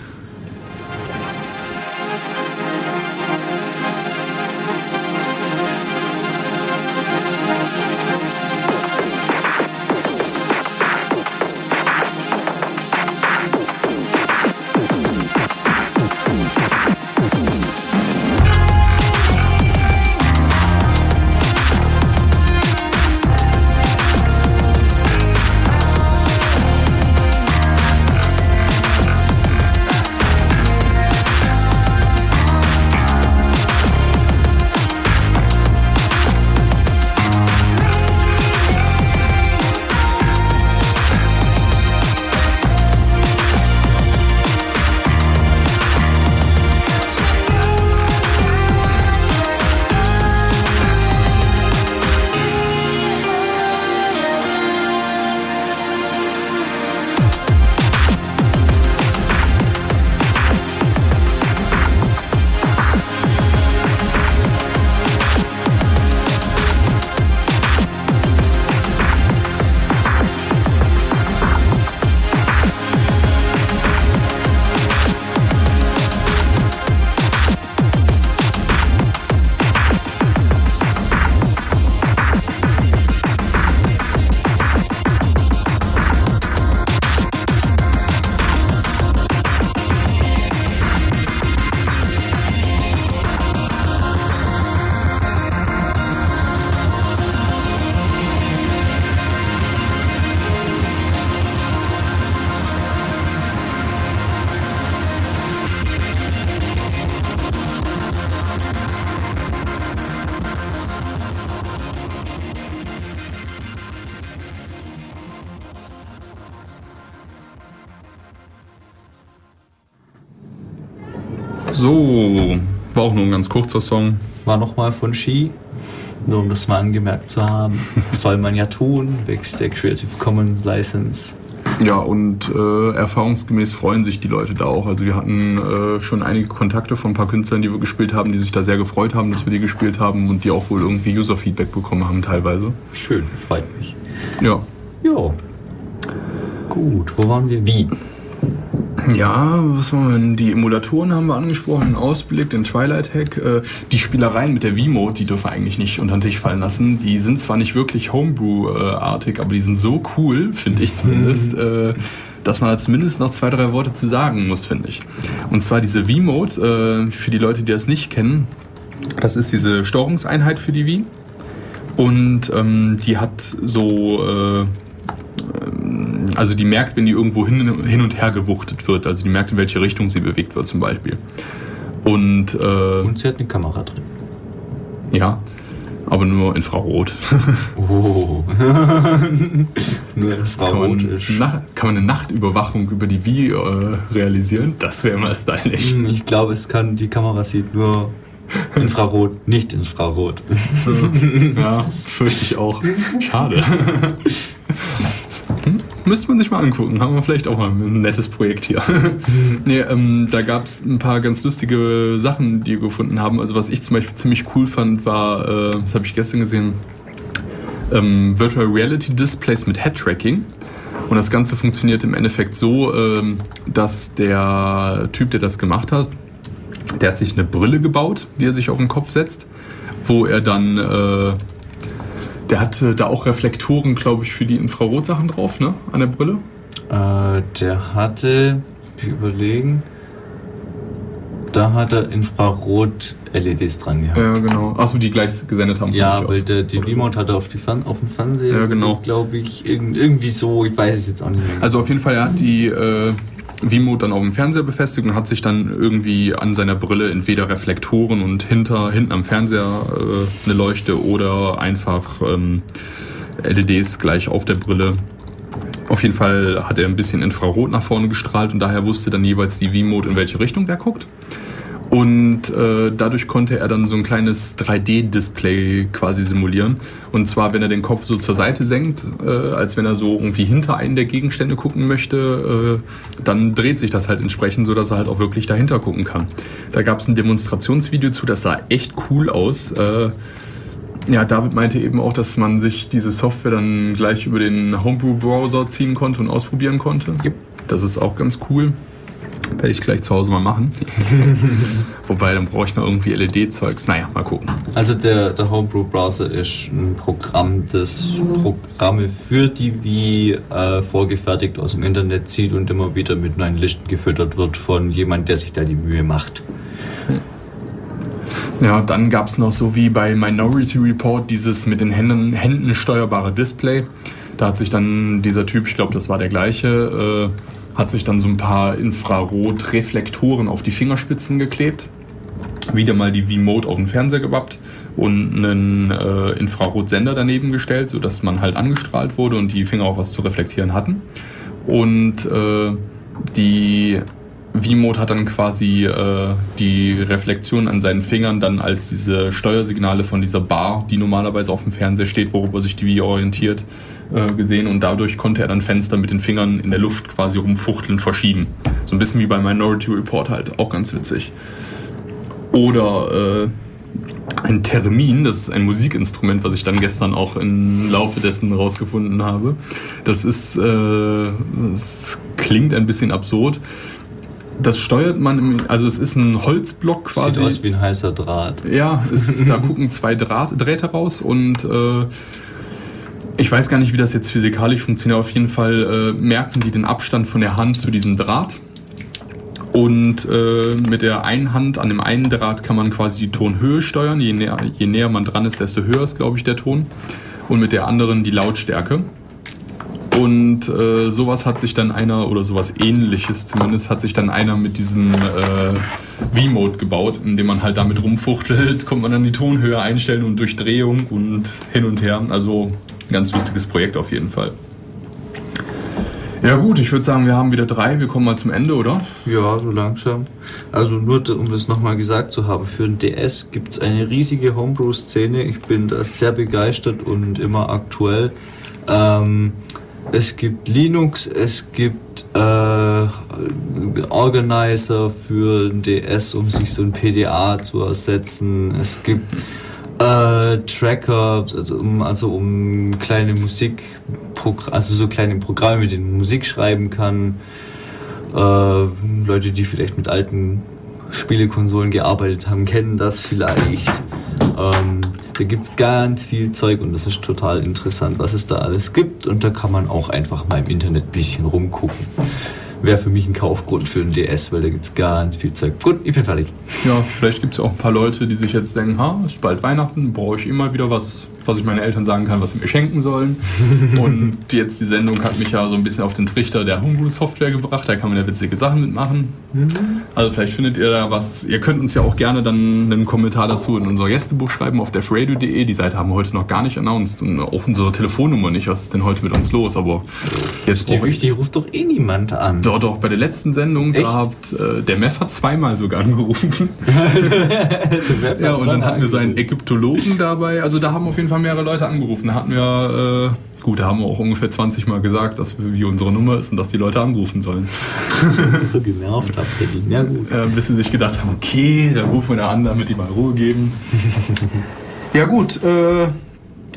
So, war auch nur ein ganz kurzer Song. War nochmal von Ski. Nur um das mal angemerkt zu haben. Soll man ja tun, wächst der Creative Commons License. Ja, und äh, erfahrungsgemäß freuen sich die Leute da auch. Also wir hatten äh, schon einige Kontakte von ein paar Künstlern, die wir gespielt haben, die sich da sehr gefreut haben, dass wir die gespielt haben und die auch wohl irgendwie User-Feedback bekommen haben teilweise. Schön, freut mich. Ja. Jo. Gut, wo waren wir? Wie? Ja, was waren wir denn? Die Emulatoren haben wir angesprochen, den Ausblick, den Twilight Hack. Äh, die Spielereien mit der V-Mode, die dürfen wir eigentlich nicht unter den Tisch fallen lassen. Die sind zwar nicht wirklich Homebrew-artig, aber die sind so cool, finde ich zumindest, äh, dass man da zumindest noch zwei, drei Worte zu sagen muss, finde ich. Und zwar diese V-Mode, äh, für die Leute, die das nicht kennen, das ist diese Steuerungseinheit für die Wii. Und ähm, die hat so, äh, also die merkt, wenn die irgendwo hin, hin und her gewuchtet wird. Also die merkt, in welche Richtung sie bewegt wird zum Beispiel. Und, äh, Und sie hat eine Kamera drin. ja, aber nur Infrarot. Oh. Nur in kann, man, kann man eine Nachtüberwachung über die Wii äh, realisieren? Das wäre mal stylisch. Ich glaube, es kann, die Kamera sieht nur Infrarot, nicht Infrarot. Ja, fürchte ich auch. Schade. Müsste man sich mal angucken. Haben wir vielleicht auch mal ein nettes Projekt hier. nee, ähm, da gab es ein paar ganz lustige Sachen, die wir gefunden haben. Also was ich zum Beispiel ziemlich cool fand, war, äh, das habe ich gestern gesehen, ähm, Virtual Reality Displays mit Head Tracking. Und das Ganze funktioniert im Endeffekt so, ähm, dass der Typ, der das gemacht hat, der hat sich eine Brille gebaut, die er sich auf den Kopf setzt, wo er dann, äh, der hatte da auch Reflektoren, glaube ich, für die Infrarotsachen drauf, ne, an der Brille. Äh, der hatte, wir überlegen, da hat er Infrarot-LEDs dran gehabt. Ja, genau. Achso, die gleich gesendet haben. Ja, weil der, die. Remote hat er auf, die Fan auf dem Fernseher, Ja, genau. glaube ich, irgend, irgendwie so, ich weiß es jetzt auch nicht mehr. Also auf jeden Fall, er hat die äh, Vimo dann auf dem Fernseher befestigt und hat sich dann irgendwie an seiner Brille entweder Reflektoren und hinter, hinten am Fernseher äh, eine Leuchte oder einfach ähm, LEDs gleich auf der Brille. Auf jeden Fall hat er ein bisschen Infrarot nach vorne gestrahlt und daher wusste dann jeweils die V-Mode, in welche Richtung der guckt. Und äh, dadurch konnte er dann so ein kleines 3D-Display quasi simulieren. Und zwar, wenn er den Kopf so zur Seite senkt, äh, als wenn er so irgendwie hinter einen der Gegenstände gucken möchte, äh, dann dreht sich das halt entsprechend, so dass er halt auch wirklich dahinter gucken kann. Da gab es ein Demonstrationsvideo zu, das sah echt cool aus. Äh, ja, David meinte eben auch, dass man sich diese Software dann gleich über den Homebrew-Browser ziehen konnte und ausprobieren konnte. Das ist auch ganz cool. Werde ich gleich zu Hause mal machen. Wobei, dann brauche ich noch irgendwie LED-Zeugs. Naja, mal gucken. Also der, der Homebrew-Browser ist ein Programm, das Programme für die wie äh, vorgefertigt aus dem Internet zieht und immer wieder mit neuen Listen gefüttert wird von jemand, der sich da die Mühe macht. Ja, dann gab es noch so wie bei Minority Report dieses mit den Händen, Händen steuerbare Display. Da hat sich dann dieser Typ, ich glaube, das war der gleiche, äh, hat sich dann so ein paar Infrarotreflektoren auf die Fingerspitzen geklebt, wieder mal die V-Mode auf den Fernseher gewappt und einen äh, Infrarotsender daneben gestellt, sodass man halt angestrahlt wurde und die Finger auch was zu reflektieren hatten. Und äh, die V-Mode hat dann quasi äh, die Reflexion an seinen Fingern dann als diese Steuersignale von dieser Bar, die normalerweise auf dem Fernseher steht, worüber sich die V orientiert, äh, gesehen und dadurch konnte er dann Fenster mit den Fingern in der Luft quasi rumfuchteln, verschieben. So ein bisschen wie bei Minority Report halt, auch ganz witzig. Oder äh, ein Termin, das ist ein Musikinstrument, was ich dann gestern auch im Laufe dessen rausgefunden habe. Das ist, äh, das klingt ein bisschen absurd. Das steuert man, im, also es ist ein Holzblock quasi. Sieht aus wie ein heißer Draht. Ja, ist, da gucken zwei Draht, Drähte raus und äh, ich weiß gar nicht, wie das jetzt physikalisch funktioniert. Auf jeden Fall äh, merken die den Abstand von der Hand zu diesem Draht. Und äh, mit der einen Hand an dem einen Draht kann man quasi die Tonhöhe steuern. Je näher, je näher man dran ist, desto höher ist, glaube ich, der Ton. Und mit der anderen die Lautstärke. Und äh, sowas hat sich dann einer, oder sowas ähnliches zumindest, hat sich dann einer mit diesem äh, V-Mode gebaut, indem man halt damit rumfuchtelt, kommt man dann die Tonhöhe einstellen und Durchdrehung und hin und her. Also ein ganz lustiges Projekt auf jeden Fall. Ja gut, ich würde sagen, wir haben wieder drei. Wir kommen mal zum Ende, oder? Ja, so langsam. Also nur um das nochmal gesagt zu haben, für den DS gibt es eine riesige Homebrew-Szene. Ich bin da sehr begeistert und immer aktuell. Ähm, es gibt Linux, es gibt äh, Organizer für den DS, um sich so ein PDA zu ersetzen. Es gibt äh, Tracker, also um, also um kleine Musik, also so kleine Programme, mit denen man Musik schreiben kann. Äh, Leute, die vielleicht mit alten Spielekonsolen gearbeitet haben, kennen das vielleicht. Ähm, da gibt es ganz viel Zeug und das ist total interessant, was es da alles gibt. Und da kann man auch einfach mal im Internet ein bisschen rumgucken wäre für mich ein Kaufgrund für einen DS, weil da gibt es ganz viel Zeug. Gut, ich bin fertig. Ja, vielleicht gibt es auch ein paar Leute, die sich jetzt denken, ha, ist bald Weihnachten, brauche ich immer wieder was, was ich meinen Eltern sagen kann, was sie mir schenken sollen. Und jetzt die Sendung hat mich ja so ein bisschen auf den Trichter der Homebrew-Software gebracht, da kann man ja witzige Sachen mitmachen. Mhm. Also vielleicht findet ihr da was, ihr könnt uns ja auch gerne dann einen Kommentar dazu in unser Gästebuch schreiben auf defradio.de. Die Seite haben wir heute noch gar nicht announced und auch unsere Telefonnummer nicht. Was ist denn heute mit uns los? Aber jetzt die ruft doch eh niemand an. Doch, doch, bei der letzten Sendung, Echt? da habt, äh, der Meff hat zweimal sogar angerufen. ja, und dann hatten wir seinen Ägyptologen dabei. Also da haben auf jeden Fall mehrere Leute angerufen. Da hatten wir, äh, gut, da haben wir auch ungefähr 20 Mal gesagt, dass wir, wie unsere Nummer ist und dass die Leute anrufen sollen. so genervt habt ihr die. Ja, gut. Äh, bis sie sich gedacht haben, okay, dann rufen wir da an, damit die mal Ruhe geben. ja, gut, äh,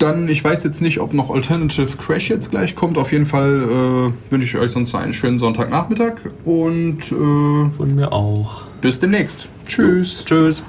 dann, ich weiß jetzt nicht, ob noch Alternative Crash jetzt gleich kommt. Auf jeden Fall äh, wünsche ich euch sonst einen schönen Sonntagnachmittag und äh, von mir auch. Bis demnächst. Tschüss. Tschüss.